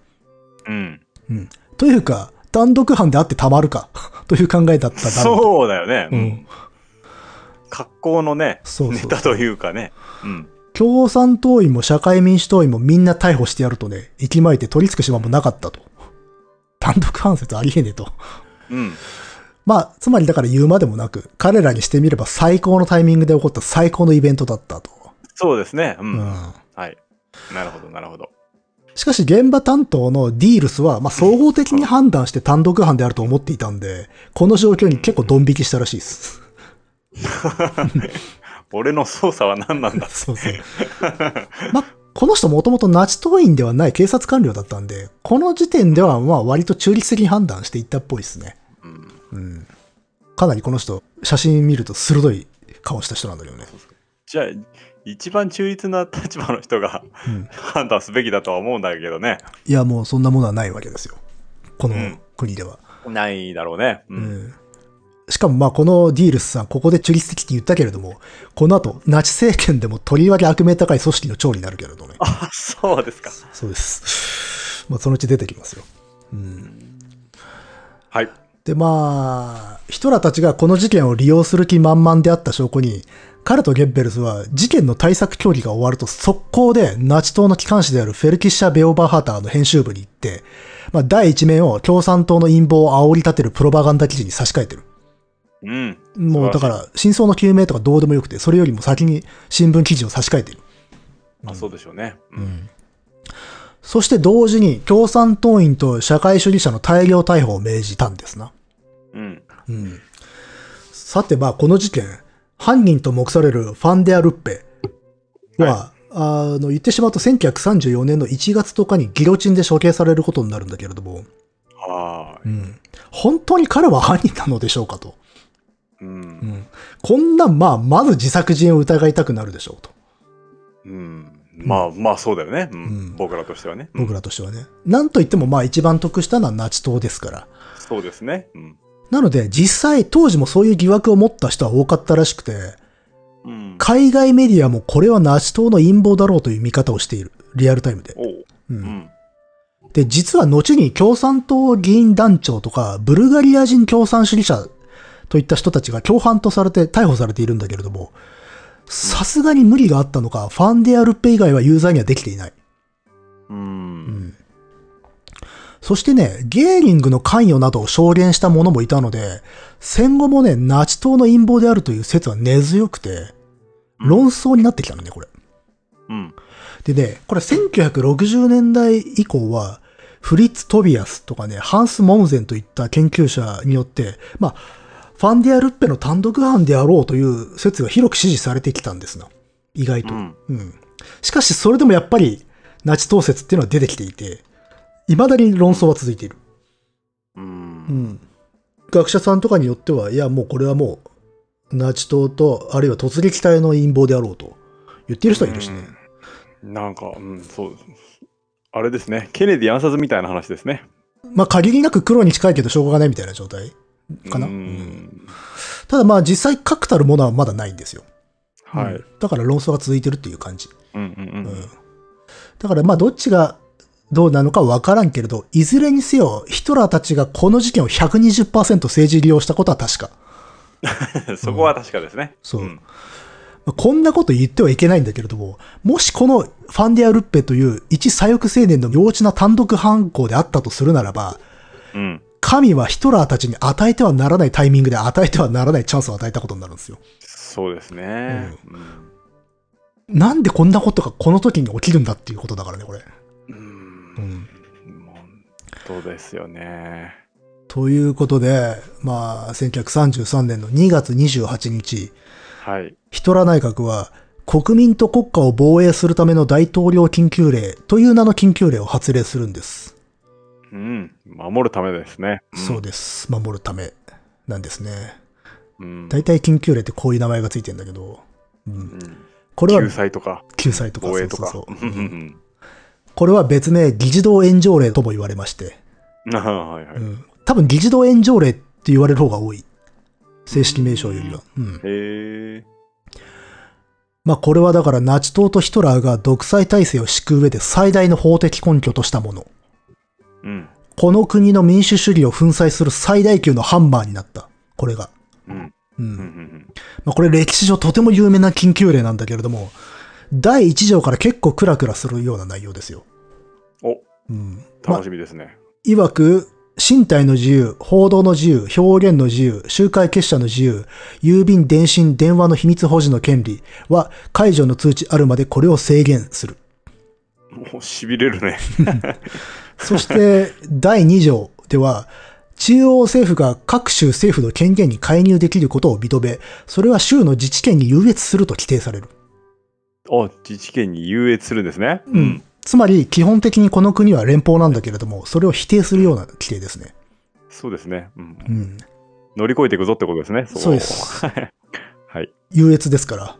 うん。うん。というか、単独犯であってたまるか、という考えだっただろ。そうだよね。ううんん。格好のね、そうそうネタというかね。うん。共産党員も社会民主党員もみんな逮捕してやるとね、息巻いて取り付く島もなかったと。単独犯説ありえねえと。うん。まあ、つまりだから言うまでもなく、彼らにしてみれば最高のタイミングで起こった最高のイベントだったと。そうですね。う。うんん。はい。なるほど、なるほど。しかし現場担当のディールスは、まあ、総合的に判断して単独犯であると思っていたんで、この状況に結構ドン引きしたらしいです。俺の操作は何なんだ そうそう。まあ、この人もともとナチ党員ではない警察官僚だったんで、この時点ではまあ割と中立的に判断していったっぽいですね。うん。うん。かなりこの人、写真見ると鋭い顔した人なんだけどね。じゃあ、一番中立な立場の人がうん。判断すべきだとは思うんだけどね。いや、もうそんなものはないわけですよ。このうん国では。ないだろうね。う。うんん。しかもまあこのディールスさん、ここで中立的って言ったけれども、この後、ナチ政権でもとりわけ悪名高い組織の長になるけれどね。あ、そうですか。そうです。まあそのうち出てきますよ。うん。はい。でまあ、ヒトラーたちがこの事件を利用する気満々であった証拠に、彼とゲッベルスは事件の対策協議が終わると速攻でナチ党の機関紙であるフェルキッシャ・ベオバーハーターの編集部に行って、まあ、第一面を共産党の陰謀を煽り立てるプロパガンダ記事に差し替えてる。うん。もうだから、真相の究明とかどうでもよくて、それよりも先に新聞記事を差し替えている。あ、そうでしょうね。う。うんん。そして同時に共産党員と社会主義者の大量逮捕を命じたんですな。うん。うん。さて、まあ、この事件、犯人と目されるファンデア・ルッペは、あの、言ってしまうと1934年の1月10日にギロチンで処刑されることになるんだけれども、はうん。本当に彼は犯人なのでしょうかと。い。う。うんん。こんなん、まあ、まず自作自演を疑いたくなるでしょうと。うん。まあまあそうだよね。うんうん僕らとしてはね。うん僕らとしてはね。なんといってもまあ一番得したのはナチ党ですから。そうですね。うん。なので実際当時もそういう疑惑を持った人は多かったらしくて、うん、海外メディアもこれはナチ党の陰謀だろうという見方をしている。リアルタイムで。おう。う。うんん。で、実は後に共産党議員団長とか、ブルガリア人共産主義者といった人たちが共犯とされて逮捕されているんだけれども、さすがに無理があったのか、ファンデアルッペ以外は有罪にはできていない。う。うんん。そしてね、ゲーリングの関与などを証言した者もいたので、戦後もね、ナチ党の陰謀であるという説は根強くて、論争になってきたのね、これ。うん。でね、これ1960年代以降は、フリッツ・トビアスとかね、ハンス・モムゼンといった研究者によって、まあ、ファンディア・ルッペの単独犯であろうという説が広く支持されてきたんですな。意外と。うんうん。しかし、それでもやっぱり、ナチ党説っていうのは出てきていて、未だに論争は続いている。う。うんん。学者さんとかによっては、いや、もうこれはもう、ナチ党と、あるいは突撃隊の陰謀であろうと言っている人はいるしね。うんなんか、うん、そう。あれですね。ケネディ暗殺みたいな話ですね。まあ、限りなく黒に近いけど証拠がないみたいな状態かな。ううんん。ただまあ実際確たるものはまだないんですよ。はい。うんだから論争が続いてるっていう感じ。うんうんううんん。だからまあどっちがどうなのかわからんけれど、いずれにせよヒトラーたちがこの事件を120%政治利用したことは確か。そこは確かですね。そうんまあこんなこと言ってはいけないんだけれども、もしこのファンディア・ルッペという一左翼青年の幼稚な単独犯行であったとするならば、うん。神はヒトラーたちに与えてはならないタイミングで与えてはならないチャンスを与えたことになるんですよ。そうですね。なんでこんなことがこの時に起きるんだっていうことだからね、これ。うん。ううんん。本当ですよね。ということで、まあ、1933年の2月28日、はい。ヒトラー内閣は国民と国家を防衛するための大統領緊急令という名の緊急令を発令するんです。うん。守るためですね。そうです。守るためなんですね。うん。大体緊急令ってこういう名前がついてんだけど、うんうんこれは救済とか、救済とか防衛とか。そうそこれは別名議事堂炎上令とも言われまして、はいはい。うん多分議事堂炎上令って言われる方が多い。正式名称よりは。うんへえ。まあこれはだからナチ党とヒトラーが独裁体制を敷く上で最大の法的根拠としたもの。うん。この国の民主主義を粉砕する最大級のハンマーになった。これが。うん。う。うんうんんまあこれ歴史上とても有名な緊急令なんだけれども、第一条から結構クラクラするような内容ですよ。お、うん。まあ楽しみですね。いわく、身体の自由、報道の自由、表現の自由、集会結社の自由、郵便、電信、電話の秘密保持の権利は解除の通知あるまでこれを制限する。もう痺れるね。そして、第2条では、中央政府が各州政府の権限に介入できることを認め、それは州の自治権に優越すると規定される。あ、自治権に優越するんですね。うん。つまり、基本的にこの国は連邦なんだけれども、それを否定するような規定ですね。そうですね。うんうん。乗り越えていくぞってことですね。こそうです。はい。優越ですから。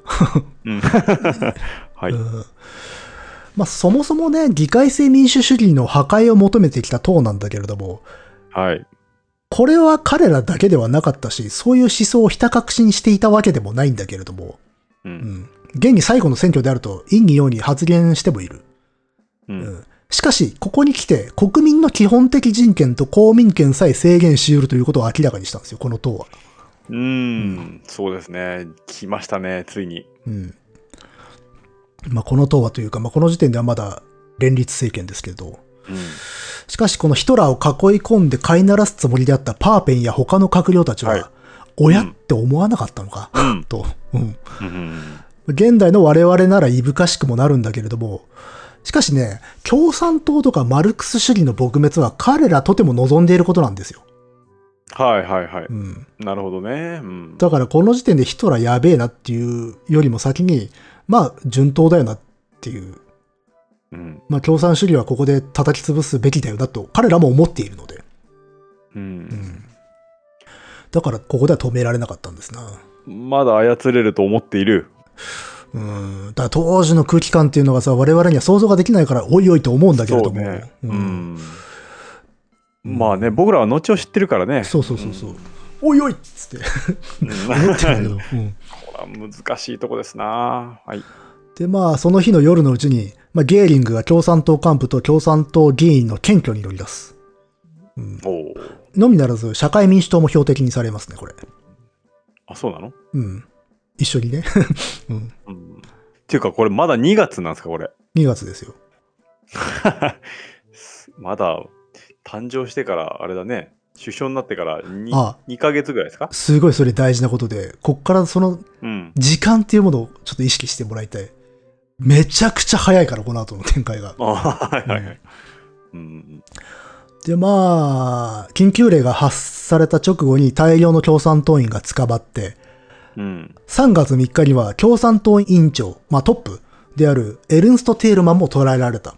うん はい。うんまあ、そもそもね、議会制民主主義の破壊を求めてきた党なんだけれども、はい。これは彼らだけではなかったし、そういう思想をひた隠しにしていたわけでもないんだけれども、う。うんん。現に最後の選挙であると、陰に陽に発言してもいる。う。うんん。しかし、ここに来て、国民の基本的人権と公民権さえ制限し得るということを明らかにしたんですよ、この党は。うん。そうですね。来ましたね、ついに。うん。まあ、この党はというか、まあ、この時点ではまだ連立政権ですけど、うん。しかしこのヒトラーを囲い込んで飼いならすつもりであったパーペンや他の閣僚たちは、はい親って思わなかったのか、うんと、うん。うん。現代の我々ならいぶかしくもなるんだけれども、しかしね、共産党とかマルクス主義の撲滅は彼らとても望んでいることなんですよ。はいはいはい。うん。なるほどね。うん。だからこの時点でヒトラーやべえなっていうよりも先に、まあ順当だよなっていう、うん。まあ共産主義はここで叩き潰すべきだよなと彼らも思っているので。うん。だからここでは止められなかったんですな。まだ操れると思っている。うん。だから当時の空気感っていうのがさ、我々には想像ができないから、おいおいと思うんだけれども。そうね。ううんん。まあね、僕らは後を知ってるからね。そうそうそうそう。おいおいっつってうん。思ってるけど。うん。これは難しいとこですな。はい。で、まあ、その日の夜のうちに、まあ、ゲーリングが共産党幹部と共産党議員の検挙に乗り出す。うん。のみならず、社会民主党も標的にされますね、これ。あ、そうなの？うん。一緒にね。うん。うん。っていうか、これまだ2月なんですか、これ。2月ですよ。まだ誕生してから、あれだね、首相になってから 2, あ2ヶ月ぐらいですか？すごいそれ大事なことで、こっからそのうん。時間っていうものをちょっと意識してもらいたい。めちゃくちゃ早いから、この後の展開が。あはいはいはい。うん。で、まあ、緊急令が発された直後に大量の共産党員が捕まって、うん。3月3日には共産党委員長、まあトップであるエルンスト・テールマンも捕らえられた。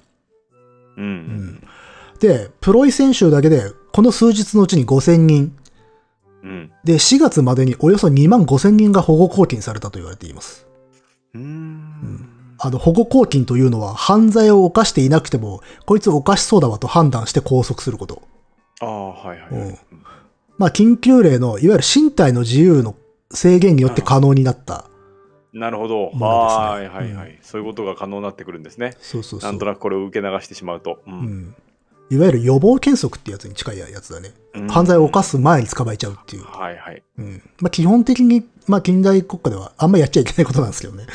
うん。うん。で、プロイセン州だけで、この数日のうちに5000人。うん。で、4月までにおよそ2万5000人が保護拘禁されたと言われています。うん。あの、保護拘禁というのは犯罪を犯していなくても、こいつ犯しそうだわと判断して拘束すること。ああ、はいはいはい。まあ、緊急令の、いわゆる身体の自由の制限によって可能になった。なるほど。はいはいはい。そういうことが可能になってくるんですね。そうそうそう。なんとなくこれを受け流してしまうと。う。うんん。いわゆる予防原則ってやつに近いやつだね。うん犯罪を犯す前に捕まえちゃうっていう。はいはい。うん。まあ、基本的に、まあ、近代国家ではあんまやっちゃいけないことなんですけどね。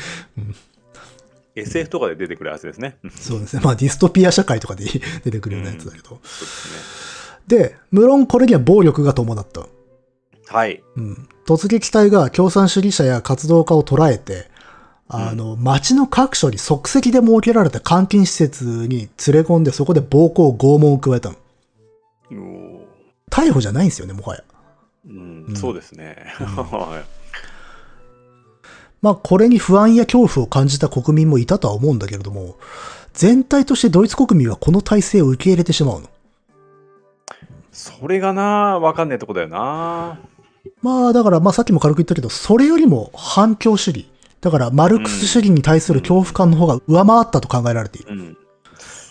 SF とかで出てくるやつですね。うんそうですね。まあ、ディストピア社会とかで 出てくるようなやつだけど。そうですで、無論これには暴力が伴った。ね。はい。うん。突撃隊が共産主義者や活動家を捕らえて、あの、街の各所に即席で設けられた監禁施設に連れ込んで、そこで暴行、拷問を加えたの。逮捕じゃないんですよね、もはや。うんうんそうですね。は まあ、これに不安や恐怖を感じた国民もいたとは思うんだけれども、全体としてドイツ国民はこの体制を受け入れてしまうの。それがな、わかんないとこだよな。まあ、だから、まあさっきも軽く言ったけど、それよりも反共主義。だから、マルクス主義に対する恐怖感の方が上回ったと考えられている。うん。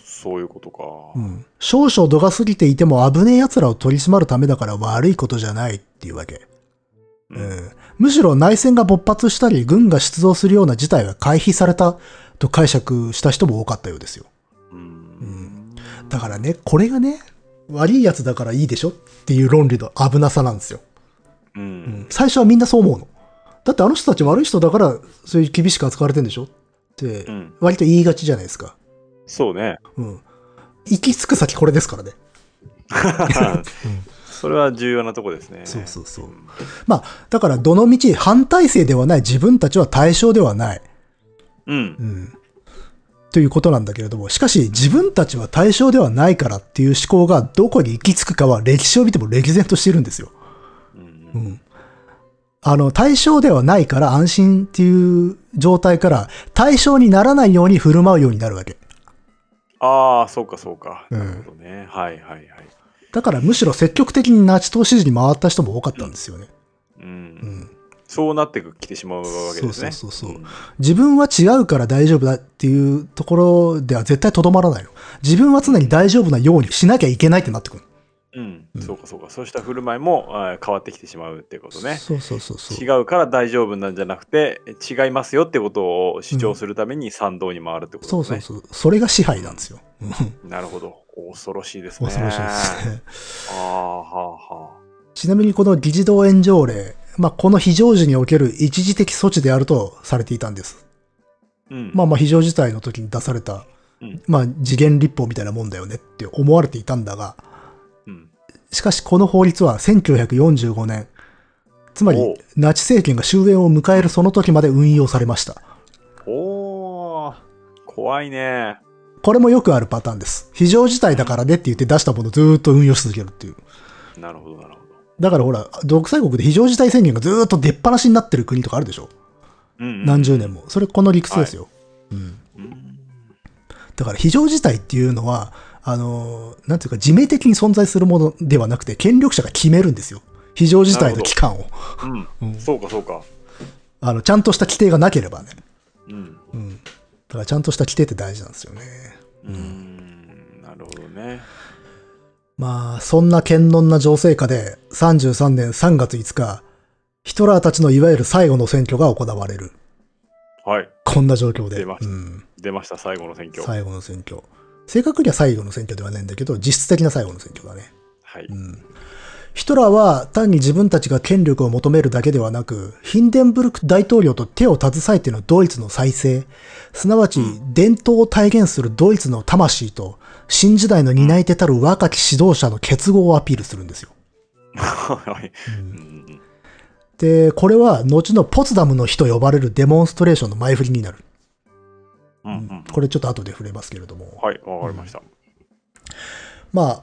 そういうことか。うん。少々度が過ぎていても危ねえ奴らを取り締まるためだから悪いことじゃないっていうわけ。ううんん。むしろ内戦が勃発したり、軍が出動するような事態は回避されたと解釈した人も多かったようですよ。うんだからね、これがね、悪い奴だからいいでしょっていう論理の危なさなんですよ。う。うんん。最初はみんなそう思うの。だってあの人たち悪い人だから、そういう厳しく扱われてんでしょってう、ん。割と言いがちじゃないですか。そうね。うん。行き着く先これですからね。それは重要なとこですね。そうそうそう。まあ、だから、どの道反体制ではない自分たちは対象ではない。うん。うん。ということなんだけれども、しかし自分たちは対象ではないからっていう思考がどこに行き着くかは歴史を見ても歴然としているんですよ。うんうん。あの、対象ではないから安心っていう状態から対象にならないように振る舞うようになるわけ。ああ、そうかそうか。うんなるほどね。はいはいはい。だからむしろ積極的にナチ党支持に回った人も多かったんですよね。う。うんん。そうなってきてしまうわけですね。そうそうそうそううん自分は違うから大丈夫だっていうところでは絶対とどまらないの。自分は常に大丈夫なようにしなきゃいけないってなってくる。うん。そうかそうか。そうした振る舞いも変わってきてしまうってことね。そうそうそうそう。違うから大丈夫なんじゃなくて、違いますよってことを主張するために賛同に回るってことそうですね。そうそう。それが支配なんですよ。う んなるほど。恐ろしいですね。恐ろしいですね。ああ、はあ、はちなみにこの議事堂炎上令、まあ、この非常時における一時的措置であるとされていたんです。あ。うん。まあまあ非常事態の時に出された、うんまあ次元立法みたいなもんだよねって思われていたんだが、うん。しかしこの法律は1945年、つまりナチ政権が終焉を迎えるその時まで運用されました。おー、怖いね。これもよくあるパターンです。非常事態だからねって言って出したものをずーっと運用し続けるっていう。なるほど、なるほど。だからほら、独裁国で非常事態宣言がずーっと出っ放しになってる国とかあるでしょ？うんうん何十年も。それこの理屈ですよ。うん。うんだから非常事態っていうのは、あのー、なんていうか、自命的に存在するものではなくて、権力者が決めるんですよ。非常事態の期間を。うん。うんそうか、そうか。あの、ちゃんとした規定がなければね。うん。うん。だからちゃんとした規定って大事なんですよね。うーん。なるほどね。まあ、そんな堅能な情勢下で、33年3月5日、ヒトラーたちのいわゆる最後の選挙が行われる。はい。こんな状況で。出ましたうん。出ました、最後の選挙。最後の選挙。正確には最後の選挙ではないんだけど、実質的な最後の選挙だね。はい。うん。ヒトラーは単に自分たちが権力を求めるだけではなく、ヒンデンブルク大統領と手を携えてのドイツの再生、すなわち伝統を体現するドイツの魂と、新時代の担い手たる若き指導者の結合をアピールするんですよ。はい。で、これは後のポツダムの日と呼ばれるデモンストレーションの前振りになる。うんうん。これちょっと後で触れますけれども。はい、わかりました。まあ、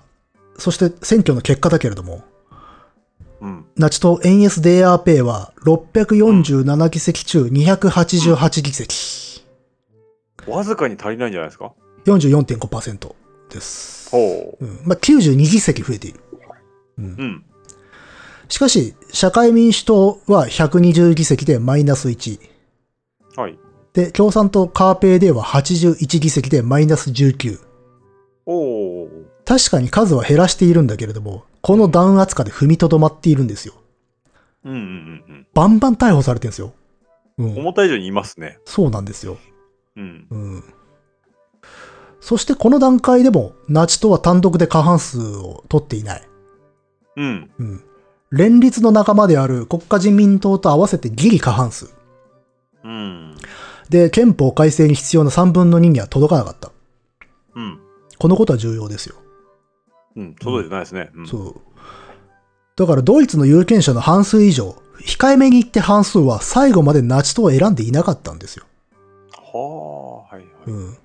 そして選挙の結果だけれども、うん。ナチ党 NSDAP は647議席中288議席。わずかに足りないんじゃないですか？44.5%です。ほう。うん、まあ、92議席増えている。うんうん。しかし、社会民主党は120議席でマイナス1。はい。で、共産党カーペーデーは81議席でマイナス19。おー。確かに数は減らしているんだけれども、この弾圧下で踏みとどまっているんですよ。うんうんうんバンバン逮捕されてるんですよ。ううん。ん。思った以上にいますね。そうなんですよ。うん。うん。そしてこの段階でも、ナチ党は単独で過半数を取っていない。うん。うん。連立の仲間である国家人民党と合わせてギリ過半数。うん。で、憲法改正に必要な3分の2には届かなかった。うん。このことは重要ですよ。うん。届いてないですね。うん。そう。だからドイツの有権者の半数以上、控えめに言って半数は最後までナチ党を選んでいなかったんですよ。はあ、はいはい。うん。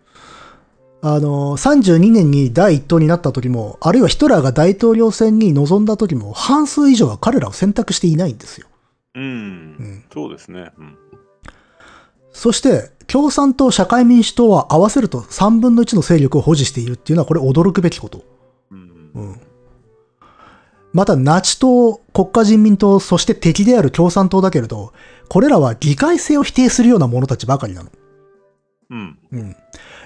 あの、32年に第一党になった時も、あるいはヒトラーが大統領選に臨んだ時も、半数以上は彼らを選択していないんですよ。うん。うんそうですね。うん。そして、共産党、社会民主党は合わせると3分の1の勢力を保持しているっていうのは、これ驚くべきこと。うん。うん。また、ナチ党、国家人民党、そして敵である共産党だけれど、これらは議会制を否定するような者たちばかりなの。うん。うん。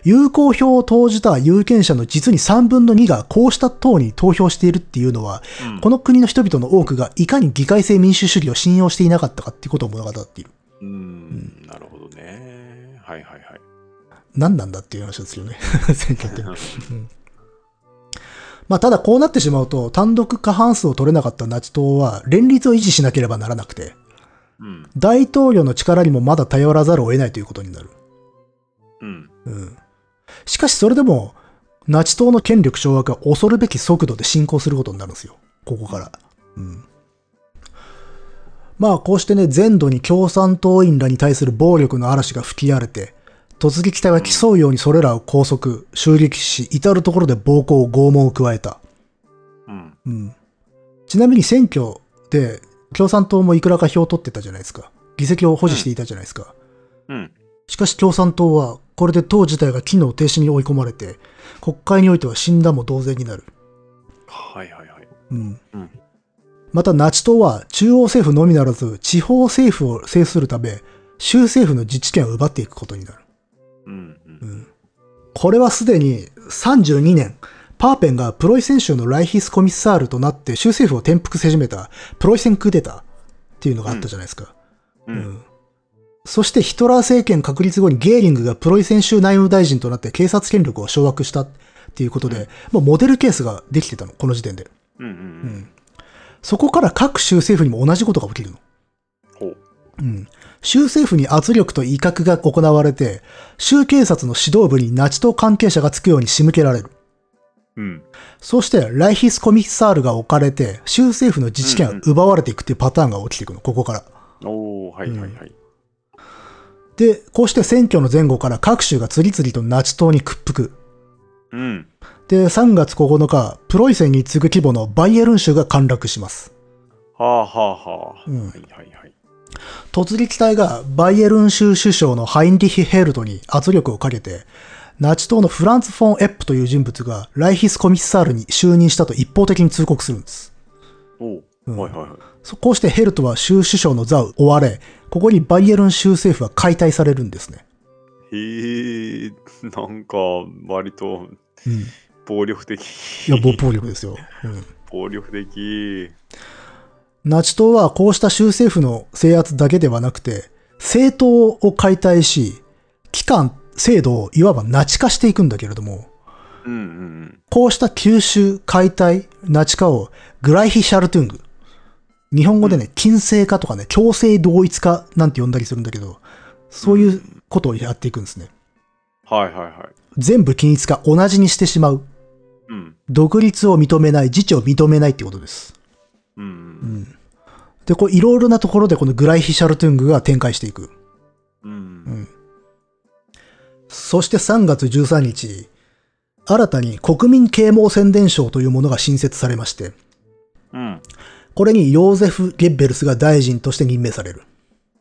有効票を投じた有権者の実に3分の2がこうした党に投票しているっていうのは、うんこの国の人々の多くがいかに議会制民主主義を信用していなかったかっていうことを物語っている。うん。なるほどね。はいはいはい。何なんだっていう話ですよね。選挙って。まあ、ただこうなってしまうと、単独過半数を取れなかったナチ党は、連立を維持しなければならなくて、うん。大統領の力にもまだ頼らざるを得ないということになる。うん。うん。しかしそれでも、ナチ党の権力掌握は恐るべき速度で進行することになるんですよ。ここから。うん。まあ、こうしてね、全土に共産党員らに対する暴力の嵐が吹き荒れて、突撃隊は競うようにそれらを拘束、襲撃し、至るところで暴行、拷問を加えた。うん。うん。ちなみに選挙で、共産党もいくらか票を取ってたじゃないですか。議席を保持していたじゃないですか。うん。しかし共産党は、これで党自体が機能停止に追い込まれて、国会においては死んだも同然になる。はいはいはい。うん。うん。また、ナチ党は中央政府のみならず、地方政府を制するため、州政府の自治権を奪っていくことになる。うん。ううん。ん。これはすでに32年、パーペンがプロイセン州のライヒスコミッサールとなって州政府を転覆せ始めたプロイセンクーデターっていうのがあったじゃないですか。う。うんんそしてヒトラー政権確立後にゲーリングがプロイセン州内務大臣となって警察権力を掌握したっていうことで、もうモデルケースができてたの、この時点で。うん。う。うんん。そこから各州政府にも同じことが起きるの。ほう。うん。州政府に圧力と威嚇が行われて、州警察の指導部にナチ党関係者がつくように仕向けられる。うん。そして、ライヒスコミッサールが置かれて、州政府の自治権が奪われていくっていうパターンが起きていくの、ここから。おー、はいはいはい。で、こうして選挙の前後から各州が次々とナチ党に屈服。うん。で、3月9日、プロイセンに次ぐ規模のバイエルン州が陥落します。はあはあはあ。うんはいはいはい。突撃隊がバイエルン州首相のハインリヒ・ヘルトに圧力をかけて、ナチ党のフランツ・フォン・エップという人物がライヒスコミッサールに就任したと一方的に通告するんです。おー。うんはいはいはい。そこうしてヘルトは州首相の座を追われ、ここにバイエルン州政府は解体されるんですね。へえ、なんか、割とうん。暴力的。いや、暴暴力ですよ。うん。暴力的。ナチ党はこうした州政府の制圧だけではなくて、政党を解体し、機関、制度をいわばナチ化していくんだけれども、うんうんこうした吸収、解体、ナチ化をグライヒシャルトゥング。日本語でね、近世化とかね、強制同一化なんて呼んだりするんだけど、そういうことをやっていくんですね。うん。はいはいはい。全部均一化、同じにしてしまう。うん。独立を認めない、自治を認めないってことです。うん。うん。で、こう、いろいろなところでこのグライヒシャルトゥングが展開していく。うん。そして3月13日、新たに国民啓蒙宣伝省というものが新設されまして、うん。これにヨーゼフ・ゲッベルスが大臣として任命される。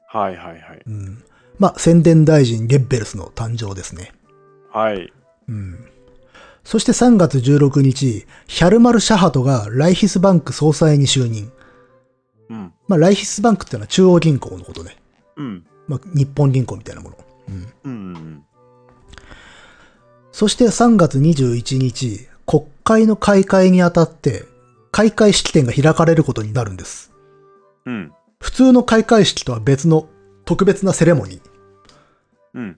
はいはいはい。うん。まあ、宣伝大臣ゲッベルスの誕生ですね。はい。うん。そして3月16日、ヒャルマル・シャハトがライヒスバンク総裁に就任。うん。まあ、ライヒスバンクってのは中央銀行のことね。うん。まあ、日本銀行みたいなもの。うん。うん。そして3月21日、国会の開会にあたって、開会式典が開かれることになるんです。うん。普通の開会式とは別の特別なセレモニー。うん。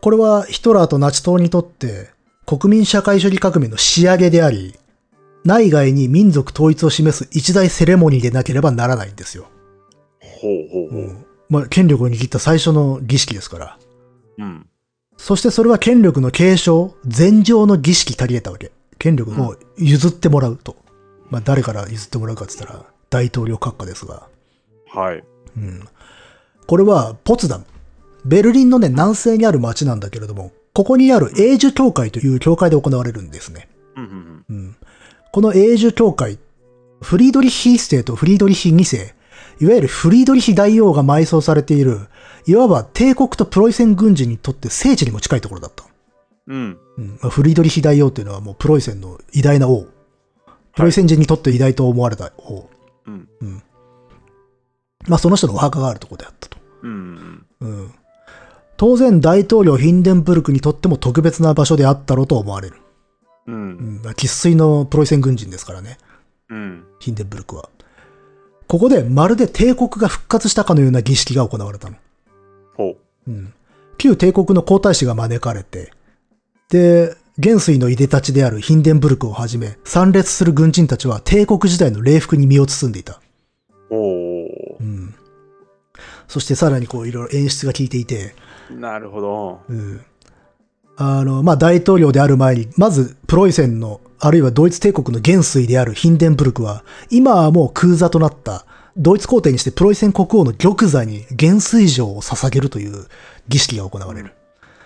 これはヒトラーとナチ党にとって国民社会主義革命の仕上げであり、内外に民族統一を示す一大セレモニーでなければならないんですよ。ほうほうほう。まあ、権力を握った最初の儀式ですから。うん。そしてそれは権力の継承、前上の儀式足り得たわけ。権力を譲ってもらうと。まあ、誰から譲ってもらうかって言ったら、大統領閣下ですが。はい。うん。これは、ポツダム。ベルリンのね、南西にある町なんだけれども、ここにある永寿教会という教会で行われるんですね。うんうんうん。この永寿教会、フリードリヒ一世とフリードリヒ二世、いわゆるフリードリヒ大王が埋葬されている、いわば帝国とプロイセン軍人にとって聖地にも近いところだった。うん。うん。フリードリヒ大王っていうのはもうプロイセンの偉大な王。プロイセン人にとって偉大と思われた王。うん。まあその人のお墓があるところであったと。うん。うん。当然大統領ヒンデンブルクにとっても特別な場所であったろうと思われる。う。うんん。まあ生粋のプロイセン軍人ですからね。うん。ヒンデンブルクは。ここでまるで帝国が復活したかのような儀式が行われたの。ほう。うん。旧帝国の皇太子が招かれて、で、元帥のいでたちであるヒンデンブルクをはじめ、参列する軍人たちは帝国時代の礼服に身を包んでいた。おうん。そしてさらにこういろいろ演出が効いていて、ー。なるほど。うん。あの、まあ、大統領である前に、まず、プロイセンの、あるいはドイツ帝国の元帥であるヒンデンブルクは、今はもう空座となった、ドイツ皇帝にしてプロイセン国王の玉座に元帥城を捧げるという儀式が行われる。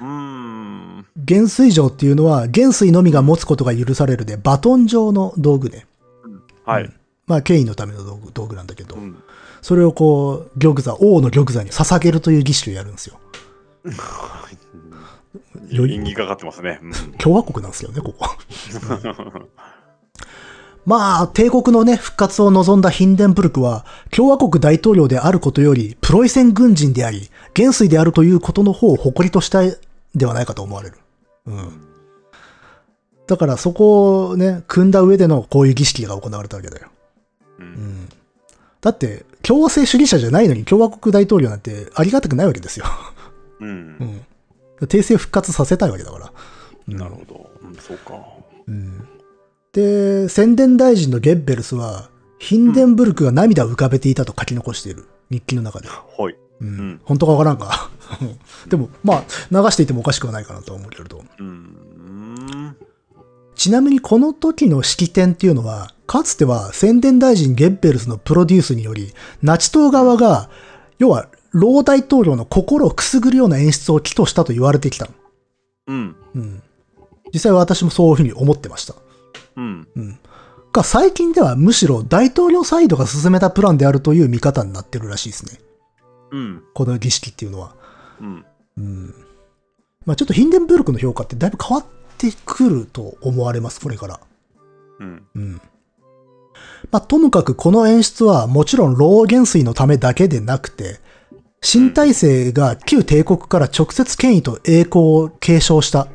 うーん。元帥城っていうのは、元帥のみが持つことが許されるで、バトン状の道具ね。はい。まあ、権威のための道具道具なんだけど、うん。それをこう、玉座、王の玉座に捧げるという儀式をやるんですよ。よ演技かかってますね。うん共和国なんですよね、ここ。まあ、帝国のね、復活を望んだヒンデンブルクは、共和国大統領であることより、プロイセン軍人であり、元帥であるということの方を誇りとしたいではないかと思われる。うん。だからそこをね、組んだ上でのこういう儀式が行われたわけだよ。う。うんん。だって、共和制主義者じゃないのに共和国大統領なんてありがたくないわけですよ。うんう。ん。帝政復活させたいわけだから。うんなるほど。うん、そうか。うんで、宣伝大臣のゲッベルスは、ヒンデンブルクが涙を浮かべていたと書き残している。日記の中で。はい。うんん本当かわからんか？でも、まあ、流していてもおかしくはないかなとは思うけれど。うーん。ちなみにこの時の式典っていうのは、かつては宣伝大臣ゲッベルスのプロデュースにより、ナチ党側が、要は、老大統領の心をくすぐるような演出を起としたと言われてきたの。うん。うん。実際私もそういうふうに思ってました。うん。うん。が、最近ではむしろ大統領サイドが進めたプランであるという見方になってるらしいですね。うん。この儀式っていうのは。うん。うん。まあちょっとヒンデンブルクの評価ってだいぶ変わってくると思われます、これから。うん。うん。まあともかくこの演出はもちろん老元帥のためだけでなくて、新体制が旧帝国から直接権威と栄光を継承した、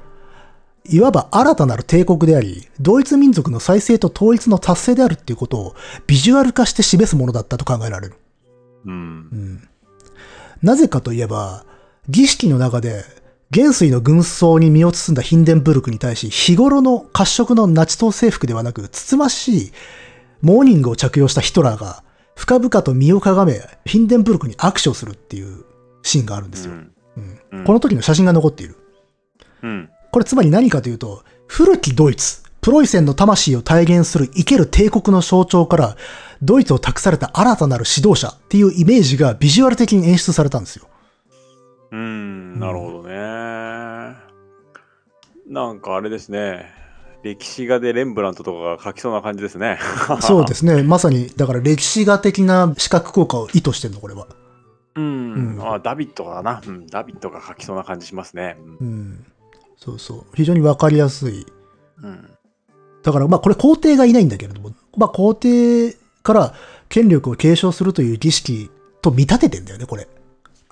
いわば新たなる帝国であり、同一民族の再生と統一の達成であるっていうことをビジュアル化して示すものだったと考えられる。うん。なぜかといえば、儀式の中で、元帥の軍装に身を包んだヒンデンブルクに対し、日頃の褐色のナチ党制服ではなく、つつましいモーニングを着用したヒトラーが、深々と身をかがめ、ヒンデンブルクに握手をするっていうシーンがあるんですよ。うんうんこの時の写真が残っている。うん。これつまり何かというと、古きドイツ、プロイセンの魂を体現する生ける帝国の象徴から、ドイツを託された新たなる指導者っていうイメージがビジュアル的に演出されたんですよ。うん。なるほどね。なんかあれですね。歴史画でレンブラントとかが描きそうな感じですね。そうですね。まさに、だから歴史画的な視覚効果を意図してるの、これは。うん。うんあ、ダビッドだな。うん。ダビッドが描きそうな感じしますね。うん。そうそう。非常にわかりやすい。うん。だから、まあ、これ皇帝がいないんだけれども、まあ、皇帝から権力を継承するという儀式と見立ててんだよね、これ。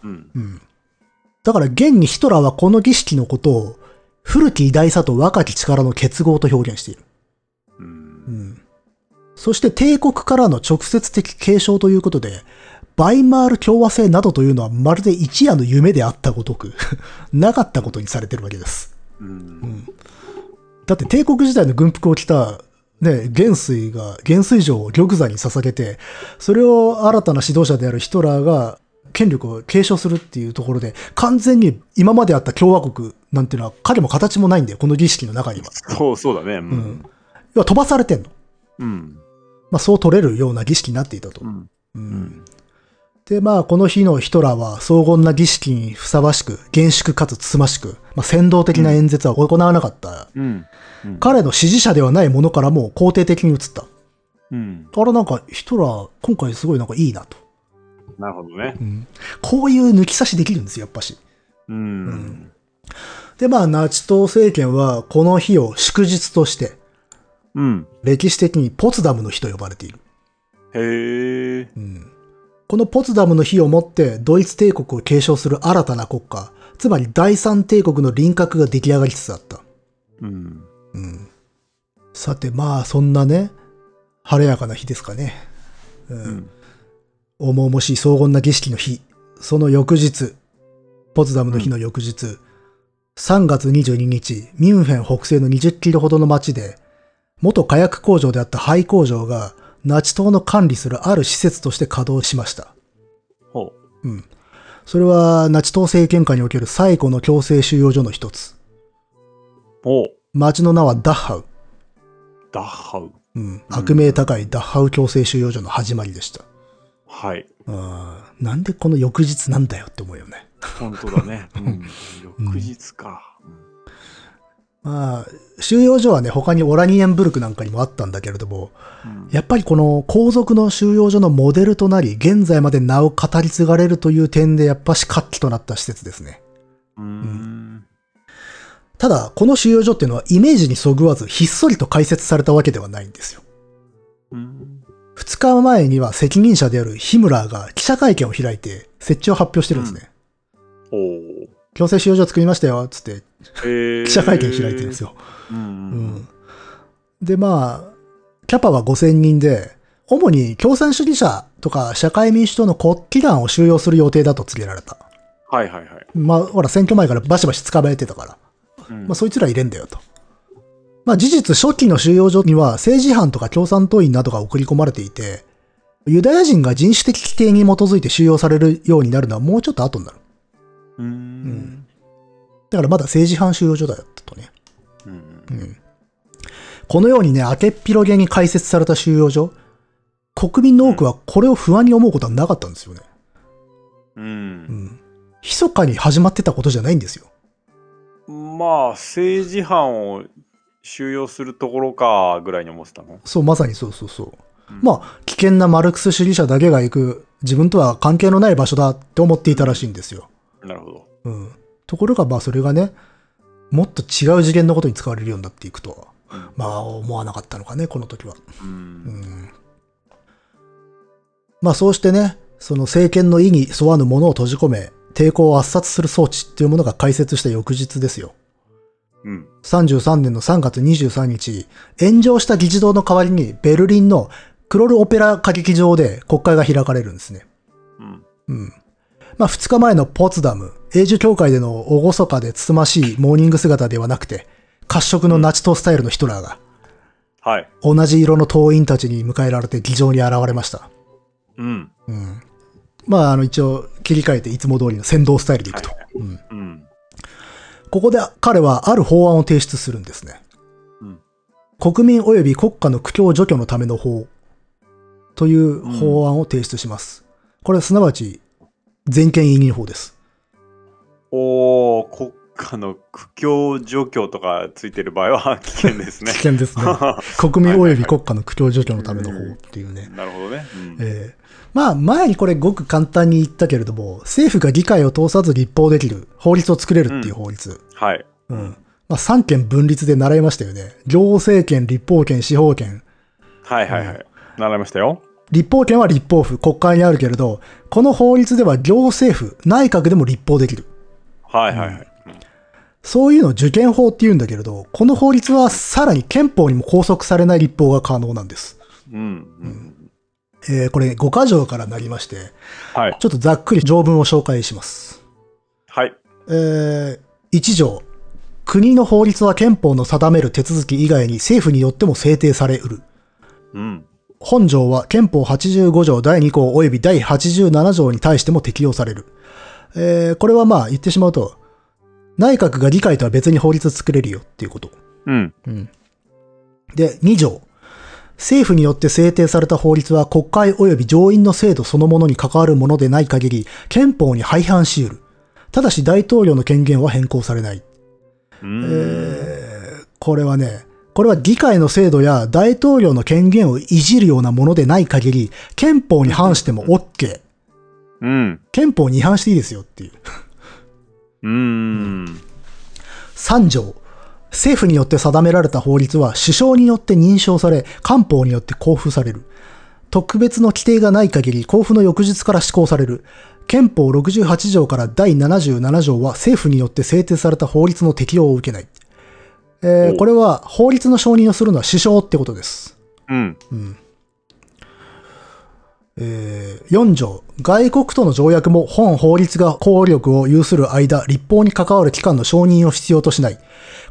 うん。うん。だから、現にヒトラーはこの儀式のことを、古き偉大さと若き力の結合と表現している。う。うんん。そして帝国からの直接的継承ということで、バイマール共和制などというのはまるで一夜の夢であったごとく、なかったことにされてるわけです。うん。だって帝国時代の軍服を着た、ね、元帥が、元帥城を玉座に捧げて、それを新たな指導者であるヒトラーが権力を継承するっていうところで、完全に今まであった共和国なんていうのは影も形もないんだよ、この儀式の中には。そうそうだね。ううんん。要は飛ばされてんの。うん。まあそう取れるような儀式になっていたと。うん。ううんん。で、まあ、この日のヒトラーは荘厳な儀式にふさわしく、厳粛かつつつましく、まあ、先導的な演説は行わなかった。うん。彼の支持者ではないものからも肯定的に移った。うん。あれなんか、ヒトラー、今回すごいなんかいいなと。なるほどね。こういう抜き差しできるんですよ、やっぱし。うん。で、まあ、ナチ党政権は、この日を祝日として、うん。歴史的にポツダムの日と呼ばれている。へえ。うんこのポツダムの日をもって、ドイツ帝国を継承する新たな国家、つまり第三帝国の輪郭が出来上がりつつあった。うん。うん。さて、まあ、そんなね、晴れやかな日ですかね。うん。うん。重々しい荘厳な儀式の日。その翌日、ポツダムの日の翌日、3月22日、ミュンヘン北西の20キロほどの町で、元火薬工場であった廃工場が、ナチ党の管理するある施設として稼働しました。ほうん。それは、ナチ党政権下における最古の強制収容所の一つ。う。ほう。町の名はダッハウ。ダッハウ。うん。悪名高いダッハウ強制収容所の始まりでした。はい。うん。なんでこの翌日なんだよって思うよね。本当だね。うん。翌日か。まあ、収容所はね、他にオラニエンブルクなんかにもあったんだけれども、うん。やっぱりこの皇族の収容所のモデルとなり、現在まで名を語り継がれるという点で、やっぱし活気となった施設ですね。うん。ただ、この収容所っていうのはイメージにそぐわず、ひっそりと開設されたわけではないんですよ。うん。二日前には責任者であるヒムラーが記者会見を開いて、設置を発表してるんですね。おお。強制収容所作りましたよ、つって。記者会見開いてるんですよ。う。うんん。で、まあ、キャパは5000人で、主に共産主義者とか社会民主党の国旗団を収容する予定だと告げられた。はいはいはい。まあ、ほら、選挙前からバシバシ捕まえてたから。うんまあ、そいつら入れんだよと。まあ、事実、初期の収容所には政治犯とか共産党員などが送り込まれていて、ユダヤ人が人種的規定に基づいて収容されるようになるのはもうちょっと後になる。うん。だからまだ政治犯収容所だよとね。うん。うんこのようにね、明けっぴろげに開設された収容所、国民の多くはこれを不安に思うことはなかったんですよね。う。うんん。密かに始まってたことじゃないんですよ。まあ、政治犯を収容するところかぐらいに思ってたの？そう、まさにそうそうそう。うんまあ、危険なマルクス主義者だけが行く、自分とは関係のない場所だって思っていたらしいんですよ。なるほど。うん。ところが、まあ、それがね、もっと違う次元のことに使われるようになっていくとは、うんまあ、思わなかったのかね、この時は。う。うんん。まあ、そうしてね、その政権の意に沿わぬものを閉じ込め、抵抗を圧殺する装置っていうものが開設した翌日ですよ。うん。33年の3月23日、炎上した議事堂の代わりにベルリンのクロルオペラ歌劇場で国会が開かれるんですね。うん。うん。まあ、2日前のポツダム、英樹教会での厳かでつつましいモーニング姿ではなくて、褐色のナチ党スタイルのヒトラーが、はい。同じ色の党員たちに迎えられて議場に現れました。うん。うん。まあ、あの、一応、切り替えていつも通りの先導スタイルでいくと。うん。うん。ここで彼はある法案を提出するんですね。うん国民及び国家の苦境除去のための法という法案を提出します。これはすなわち全権委任法です。おー、国家の苦境状況とかついてる場合は危険ですね危。険ですね。国民及び国家の苦境除去のための法っていうね。なるほどね。うんえーまあ前にこれごく簡単に言ったけれども、政府が議会を通さず立法できる法律を作れるっていう法律。はい。うん。まあ三権分立で習いましたよね。行政権、立法権、司法権。はいはいはい。習いましたよ。立法権は立法府、国会にあるけれど、この法律では行政府、内閣でも立法できる。はいはいはい。そういうのを受験法って言うんだけれど、この法律はさらに憲法にも拘束されない立法が可能なんです。うん。うん。えーこれ5箇条からなりまして、はい。ちょっとざっくり条文を紹介します。はい。えー1条。国の法律は憲法の定める手続き以外に政府によっても制定されうる。うん。本条は憲法85条第2項及び第87条に対しても適用される。えーこれはまあ言ってしまうと、内閣が議会とは別に法律作れるよっていうこと。うん。うん。で、2条。政府によって制定された法律は国会及び上院の制度そのものに関わるものでない限り、憲法に廃反し得る。ただし大統領の権限は変更されない。うん。えーこれはね、これは議会の制度や大統領の権限をいじるようなものでない限り、憲法に反しても OK。うん。憲法に違反していいですよっていう。うん。3条。政府によって定められた法律は首相によって認証され、官報によって交付される。特別の規定がない限り交付の翌日から施行される。憲法68条から第77条は政府によって制定された法律の適用を受けない。えーおこれは法律の承認をするのは首相ってことです。うん。えー4条、外国との条約も本法律が効力を有する間、立法に関わる機関の承認を必要としない。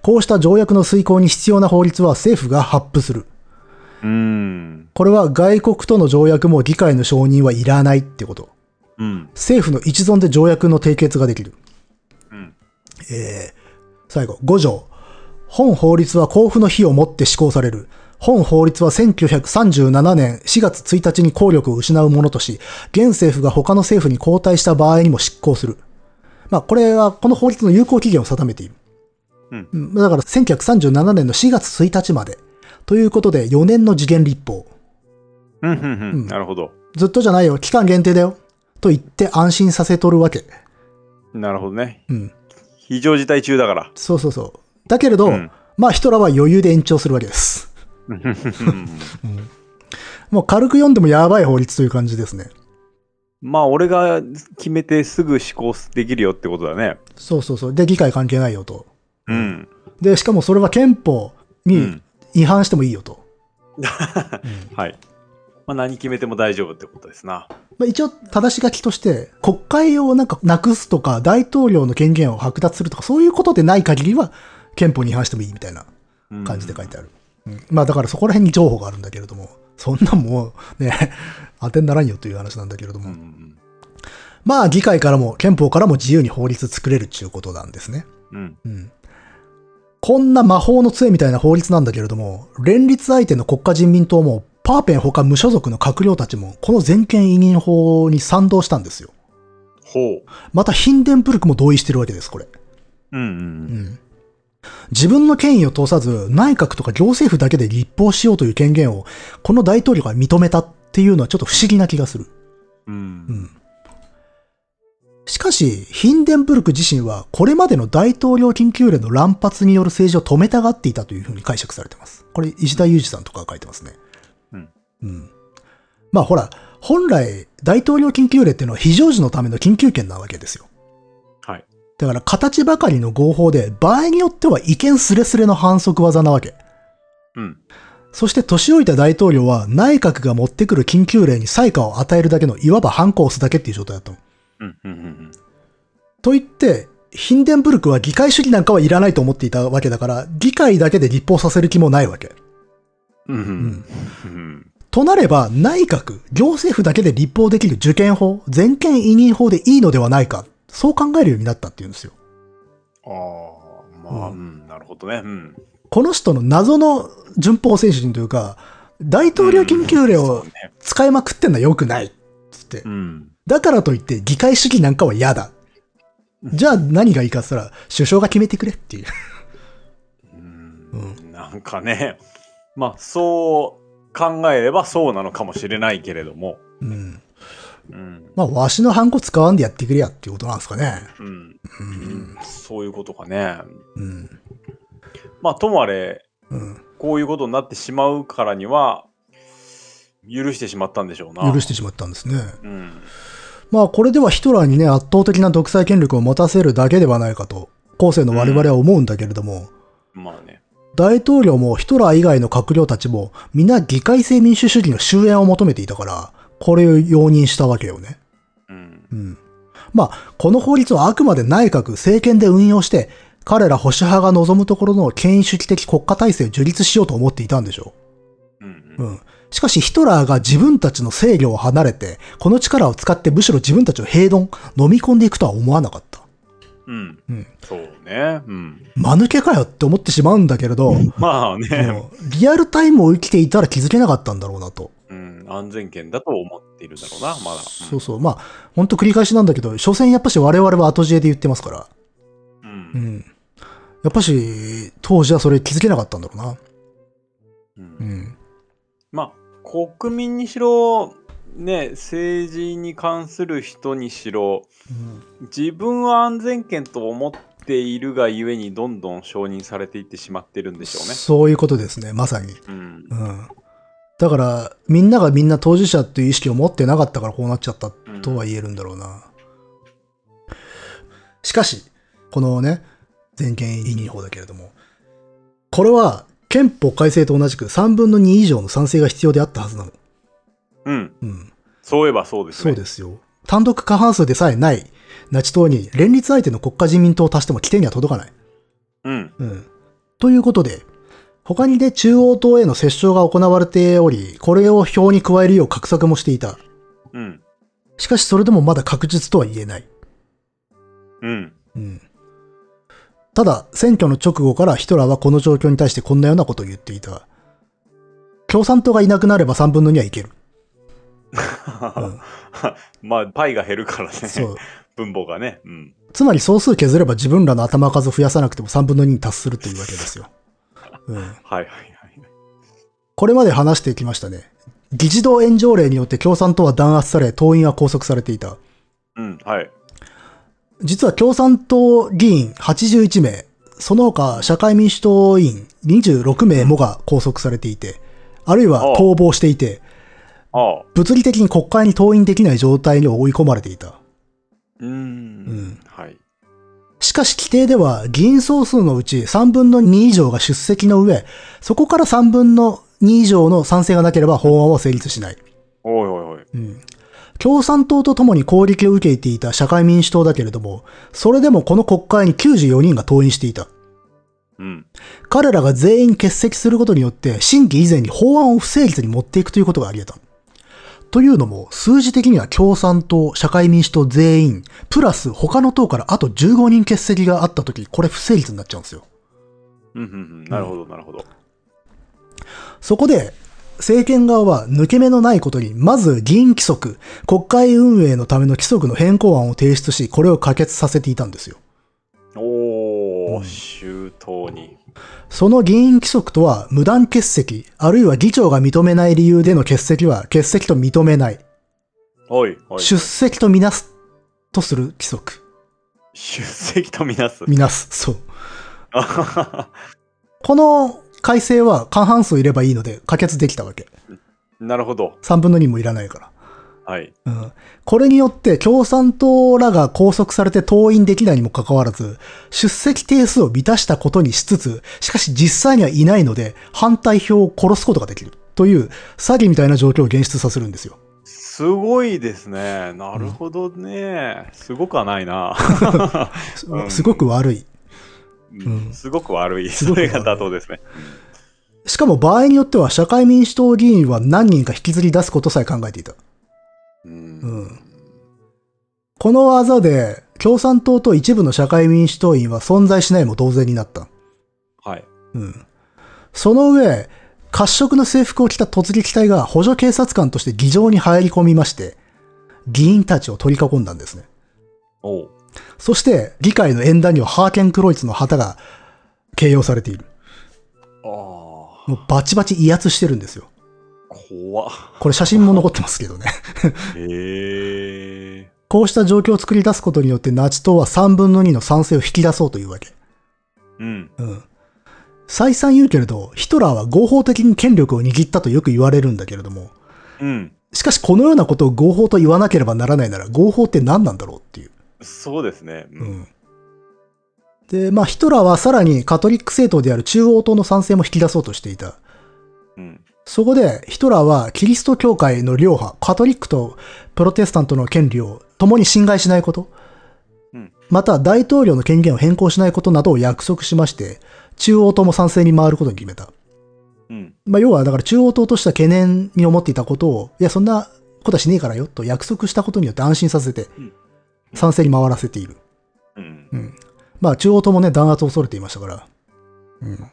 こうした条約の遂行に必要な法律は政府が発布する。うん。これは外国との条約も議会の承認はいらないってこと。うん。政府の一存で条約の締結ができる。うん。えー最後、5条。本法律は交付の日をもって施行される。本法律は1937年4月1日に効力を失うものとし、現政府が他の政府に交代した場合にも執行する。まあ、これはこの法律の有効期限を定めている。うんうんだから1937年の4月1日まで。ということで4年の次元立法。うん。うん。うん。なるほど。ずっとじゃないよ。期間限定だよ。と言って安心させとるわけ。なるほどね。うん。非常事態中だから。そうそうそう。だけれど、うんまあヒトラーは余裕で延長するわけです。うんもう軽く読んでもやばい法律という感じですね。まあ、俺が決めてすぐ施行できるよってことだね。そうそうそう。で、議会関係ないよと。うん。で、しかもそれは憲法にうん違反してもいいよと。はい。まあ、何決めても大丈夫ってことですな。まあ、一応、正し書きとして、国会をなんかなくすとか、大統領の権限を剥奪するとか、そういうことでない限りは、憲法に違反してもいいみたいなうん感じで書いてある。うんまあ、だからそこら辺に情報があるんだけれども、そんなんもうね、当てにならんよという話なんだけれども。うんうんまあ、議会からも、憲法からも自由に法律作れるっていうことなんですね。うん。うん。こんな魔法の杖みたいな法律なんだけれども、連立相手の国家人民党も、パーペン他無所属の閣僚たちも、この全権委任法に賛同したんですよ。ほう。また、ヒンデンブルクも同意してるわけです、これ。うんう。うんん。自分の権威を通さず、内閣とか行政府だけで立法しようという権限を、この大統領が認めたっていうのはちょっと不思議な気がする。う。うんん。しかし、ヒンデンブルク自身は、これまでの大統領緊急令の乱発による政治を止めたがっていたというふうに解釈されてます。これ、石田裕二さんとかが書いてますね。うん。うん。まあほら、本来、大統領緊急令っていうのは非常時のための緊急権なわけですよ。はい。だから形ばかりの合法で、場合によっては意見すれすれの反則技なわけ。うん。そして年老いた大統領は内閣が持ってくる緊急令に採価を与えるだけの、いわば反抗を押すだけっていう状態だったの。うん。うん。うん。と言って、ヒンデンブルクは議会主義なんかはいらないと思っていたわけだから、議会だけで立法させる気もないわけ。うん。うん。うん。となれば、内閣、行政府だけで立法できる受験法、全権委任法でいいのではないか。そう考えるようになったっていうんですよ。ああ、まあ、ううん、なるほどね。うん。この人の謎の順法精神というか、大統領緊急令を使いまくってんのは良くない。つってう。ん。だからといって議会主義なんかは嫌だ。じゃあ何がいいかって言ったら、首相が決めてくれっていう。うん。なんかね、まあ、そう考えればそうなのかもしれないけれども。うん。うん。まあ、わしのハンコ使わんでやってくれやっていうことなんですかね。うん。う。うんん、そういうことかね。うん。まあ、ともあれ、うん。こういうことになってしまうからには、許してしまったんでしょうな。許してしまったんですね。うん。まあ、これではヒトラーにね、圧倒的な独裁権力を持たせるだけではないかと、後世の我々は思うんだけれども、まあね。大統領もヒトラー以外の閣僚たちも、皆議会制民主主義の終焉を求めていたから、これを容認したわけよね。うん。うん。まあ、この法律はあくまで内閣、政権で運用して、彼ら保守派が望むところの権威主義的国家体制を樹立しようと思っていたんでしょうん。う。うん。うん。しかしヒトラーが自分たちの制御を離れて、この力を使ってむしろ自分たちを平丼、飲み込んでいくとは思わなかった。うん。うん。そうね。うん。間抜けかよって思ってしまうんだけれど、まあね。リアルタイムを生きていたら気づけなかったんだろうなと。うん。安全圏だと思っているだろうな、まだ。そうそう。まあ、ほんと繰り返しなんだけど、所詮やっぱし我々は後知恵で言ってますから。うん。ううん。ん。やっぱし、当時はそれ気づけなかったんだろうな。うんうん。まあ、国民にしろ、ね、政治に関する人にしろ、自分は安全圏と思っているがゆえにどんどん承認されていってしまってるんでしょうね。そういうことですね、まさに。うんう。ん。だから、みんながみんな当事者っていう意識を持ってなかったからこうなっちゃったとは言えるんだろうな。しかし、このね、全権委任法だけれども、これは憲法改正と同じく3分の2以上の賛成が必要であったはずなの。うん。うん。そういえばそうですね。そうですよ。単独過半数でさえないナチ党に連立相手の国家人民党を足しても規定には届かない。うん。うん。ということで、他にね、中央党への折衝が行われており、これを表に加えるよう画策もしていた。うん。しかしそれでもまだ確実とは言えない。うん。うん。ただ、選挙の直後からヒトラーはこの状況に対してこんなようなことを言っていた。共産党がいなくなれば3分の2はいける。う んまあ、パイが減るからね。そう。分母がね。うん。つまり総数削れば自分らの頭数を増やさなくても3分の2に達するというわけですよ。うん。はいはいはい。これまで話してきましたね。議事堂炎上令によって共産党は弾圧され、党員は拘束されていた。うん。はい。実は共産党議員81名、その他社会民主党員26名もが拘束されていて、あるいは逃亡していて。物理的に国会に登院できない状態に追い込まれていた。うーん。んはい。しかし規定では議員総数のうち3分の2以上が出席の上、そこから3分の2以上の賛成がなければ法案は成立しない。おいおいおい。うん共産党と共に攻撃を受けていた社会民主党だけれども、それでもこの国会に94人が登院していた。うん。彼らが全員欠席することによって、審議以前に法案を不成立に持っていくということがあり得た。というのも、数字的には共産党、社会民主党全員、プラス他の党からあと15人欠席があったとき、これ不成立になっちゃうんですよ。うんうんうん。なるほどなるほど。そこで、政権側は抜け目のないことに、まず議員規則、国会運営のための規則の変更案を提出し、これを可決させていたんですよ。おー、うん周到に。その議員規則とは、無断欠席、あるいは議長が認めない理由での欠席は、欠席と認めない。おいおい。出席とみなすとする規則。出席とみなす。みなす。そう。あははこの改正は過半数いればいいので可決できたわけ。なるほど。3分の2もいらないから。はい。うん。これによって共産党らが拘束されて登院できないにもかかわらず、出席定数を満たしたことにしつつ、しかし実際にはいないので、反対票を殺すことができる。という、詐欺みたいな状況を現出させるんですよ。すごいですね。なるほどね。すごくはないな。うんすごく悪い。うんすごく悪い。それが妥当ですね。しかも場合によっては社会民主党議員は何人か引きずり出すことさえ考えていた。う。うんん。この技で、共産党と一部の社会民主党員は存在しないも同然になった。はい。うん。その上、褐色の制服を着た突撃隊が補助警察官として議場に入り込みまして、議員たちを取り囲んだんですね。おう。そして、議会の演壇にはハーケンクロイツの旗が掲揚されている。あもうバチバチ威圧してるんですよ。あ。怖っ。これ写真も残ってますけどね。へえ。こうした状況を作り出すことによってナチ党は3分の2の賛成を引き出そうというわけ。うん。うん。再三言うけれど、ヒトラーは合法的に権力を握ったとよく言われるんだけれども、うん。しかしこのようなことを合法と言わなければならないなら合法って何なんだろうっていう。そうですね。う。うんん。で、まあヒトラーはさらにカトリック政党である中央党の賛成も引き出そうとしていた。うん。そこでヒトラーはキリスト教会の両派、カトリックとプロテスタントの権利を共に侵害しないこと、うんまた大統領の権限を変更しないことなどを約束しまして、中央党も賛成に回ることに決めた。うん。まあ、要は、だから中央党としては懸念に思っていたことを、いや、そんなことはしねえからよ、と約束したことによって安心させてうん、賛成に回らせている。うんう。ん。まあ、中央党もね、弾圧を恐れていましたから。うん。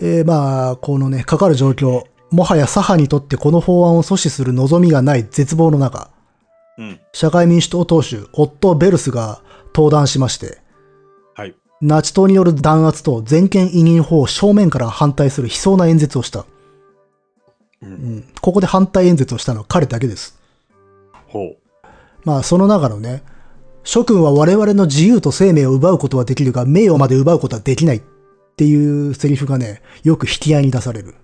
えー、まあ、このね、かかる状況、もはや左派にとってこの法案を阻止する望みがない絶望の中、うん。社会民主党党首、オット・ベルスが登壇しまして、はい。ナチ党による弾圧と全権委任法を正面から反対する悲壮な演説をした。う。うんん。ここで反対演説をしたのは彼だけです。ほう。まあ、その中のね、諸君は我々の自由と生命を奪うことはできるが、名誉まで奪うことはできないっていうセリフがね、よく引き合いに出される。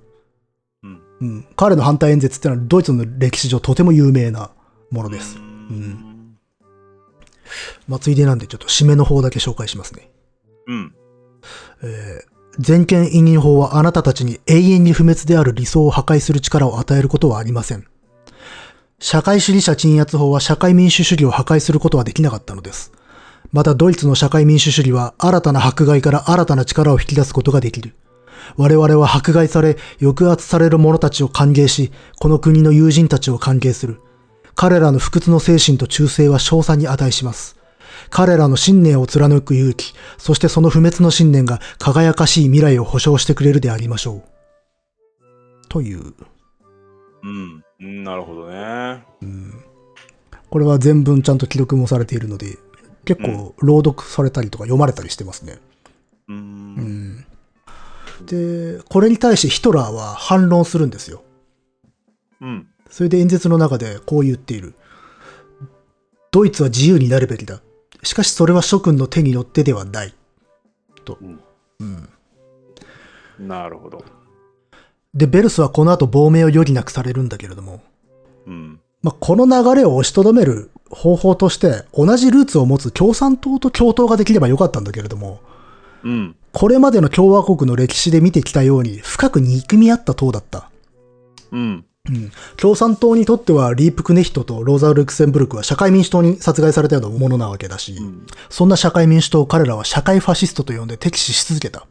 うん。うん。彼の反対演説ってのはドイツの歴史上とても有名なものです。うん。まあ、ついでなんでちょっと締めの方だけ紹介しますね。うん。えー全権委任法はあなたたちに永遠に不滅である理想を破壊する力を与えることはありません。社会主義者鎮圧法は社会民主主義を破壊することはできなかったのです。またドイツの社会民主主義は新たな迫害から新たな力を引き出すことができる。我々は迫害され、抑圧される者たちを歓迎し、この国の友人たちを歓迎する。彼らの不屈の精神と忠誠は賞賛に値します。彼らの信念を貫く勇気、そしてその不滅の信念が輝かしい未来を保証してくれるでありましょう。という、うん。うん。なるほどね。これは全文ちゃんと記録もされているので、結構朗読されたりとか読まれたりしてますね。う。うんん。で、これに対してヒトラーは反論するんですよ。うん。それで演説の中でこう言っている。ドイツは自由になるべきだ。しかしそれは諸君の手によってではない。と。うんうん。なるほど。で、ベルスはこの後亡命を余儀なくされるんだけれども、うん。まあ、この流れを押しとどめる方法として、同じルーツを持つ共産党と共闘ができればよかったんだけれども、うん。これまでの共和国の歴史で見てきたように深く憎み合った党だった。うん。うん。共産党にとってはリープクネヒトとローザ・ルクセンブルクは社会民主党に殺害されたようなものなわけだし、うん。そんな社会民主党を彼らは社会ファシストと呼んで敵視し続けた。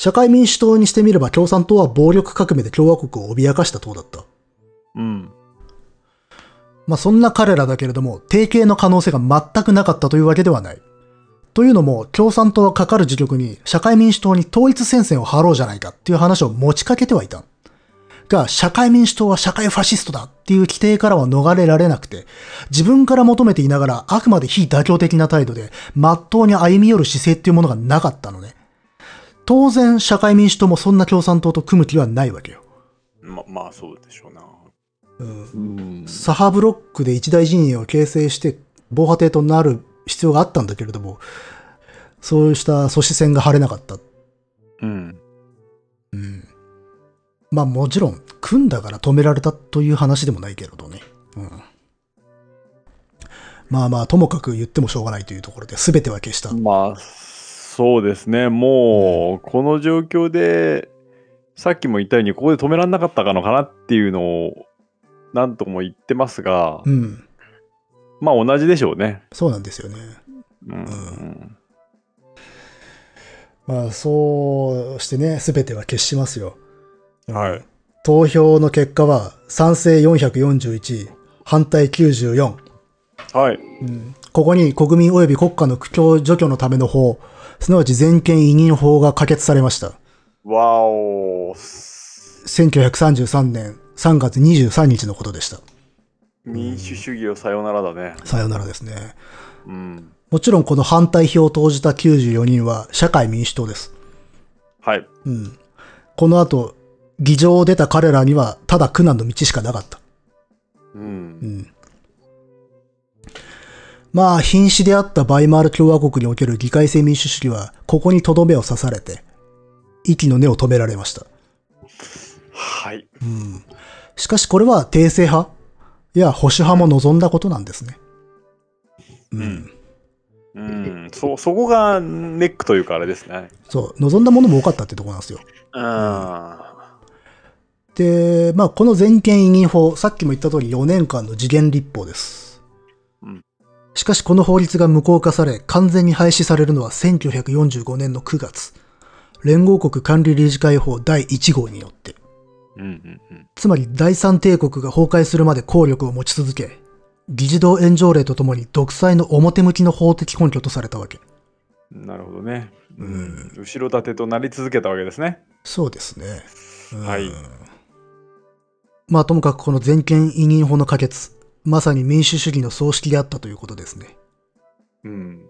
社会民主党にしてみれば共産党は暴力革命で共和国を脅かした党だった。うん。まあそんな彼らだけれども、提携の可能性が全くなかったというわけではない。というのも、共産党はかかる自局に社会民主党に統一戦線を張ろうじゃないかっていう話を持ちかけてはいた。が、社会民主党は社会ファシストだっていう規定からは逃れられなくて、自分から求めていながらあくまで非妥協的な態度で、真っ当に歩み寄る姿勢っていうものがなかったのね。当然、社会民主党もそんな共産党と組む気はないわけよ。ま、まあ、そうでしょうな。うんうん。左派ブロックで一大陣営を形成して防波堤となる必要があったんだけれども、そうした阻止線が張れなかった。うん。うん。まあもちろん、組んだから止められたという話でもないけれどね。まあまあ、ともかく言ってもしょうがないというところで、すべては消した。まあ、そうですね。もう、この状況で、さっきも言ったように、ここで止められなかったのかなっていうのを、なんとも言ってますが、うん。まあ同じでしょうね。そうなんですよね。うん。まあ、そうしてね、すべては消しますよ。はい。投票の結果は、賛成441、反対94。はい。うんここに国民及び国家の苦境除去のための法、すなわち全権委任法が可決されました。わお1933年3月23日のことでした。民主主義をさよならだね。さよならですね。うん。もちろんこの反対票を投じた94人は社会民主党です。はい。うん。この後、議場を出た彼らにはただ苦難の道しかなかった。う。うんん。まあ、瀕死であったバイマール共和国における議会制民主主義は、ここにとどめを刺されて、息の根を止められました。はい。うん。しかしこれは帝政派や保守派も望んだことなんですね。うん。うん。そ、そこがネックというかあれですね。そう、望んだものも多かったってところなんですよ。うん。で、まあ、この全権委任法、さっきも言った通り4年間の次元立法です。うんしかしこの法律が無効化され、完全に廃止されるのは1945年の9月。連合国管理理事会法第1号によって。うんうんうん。つまり第三帝国が崩壊するまで効力を持ち続け、議事堂炎上令とともに独裁の表向きの法的根拠とされたわけ。なるほどね。ううんん。後ろ盾となり続けたわけですね。そうですね。うんはい。まあともかくこの全権委任法の可決、まさに民主主義の葬式であったということですね。うん。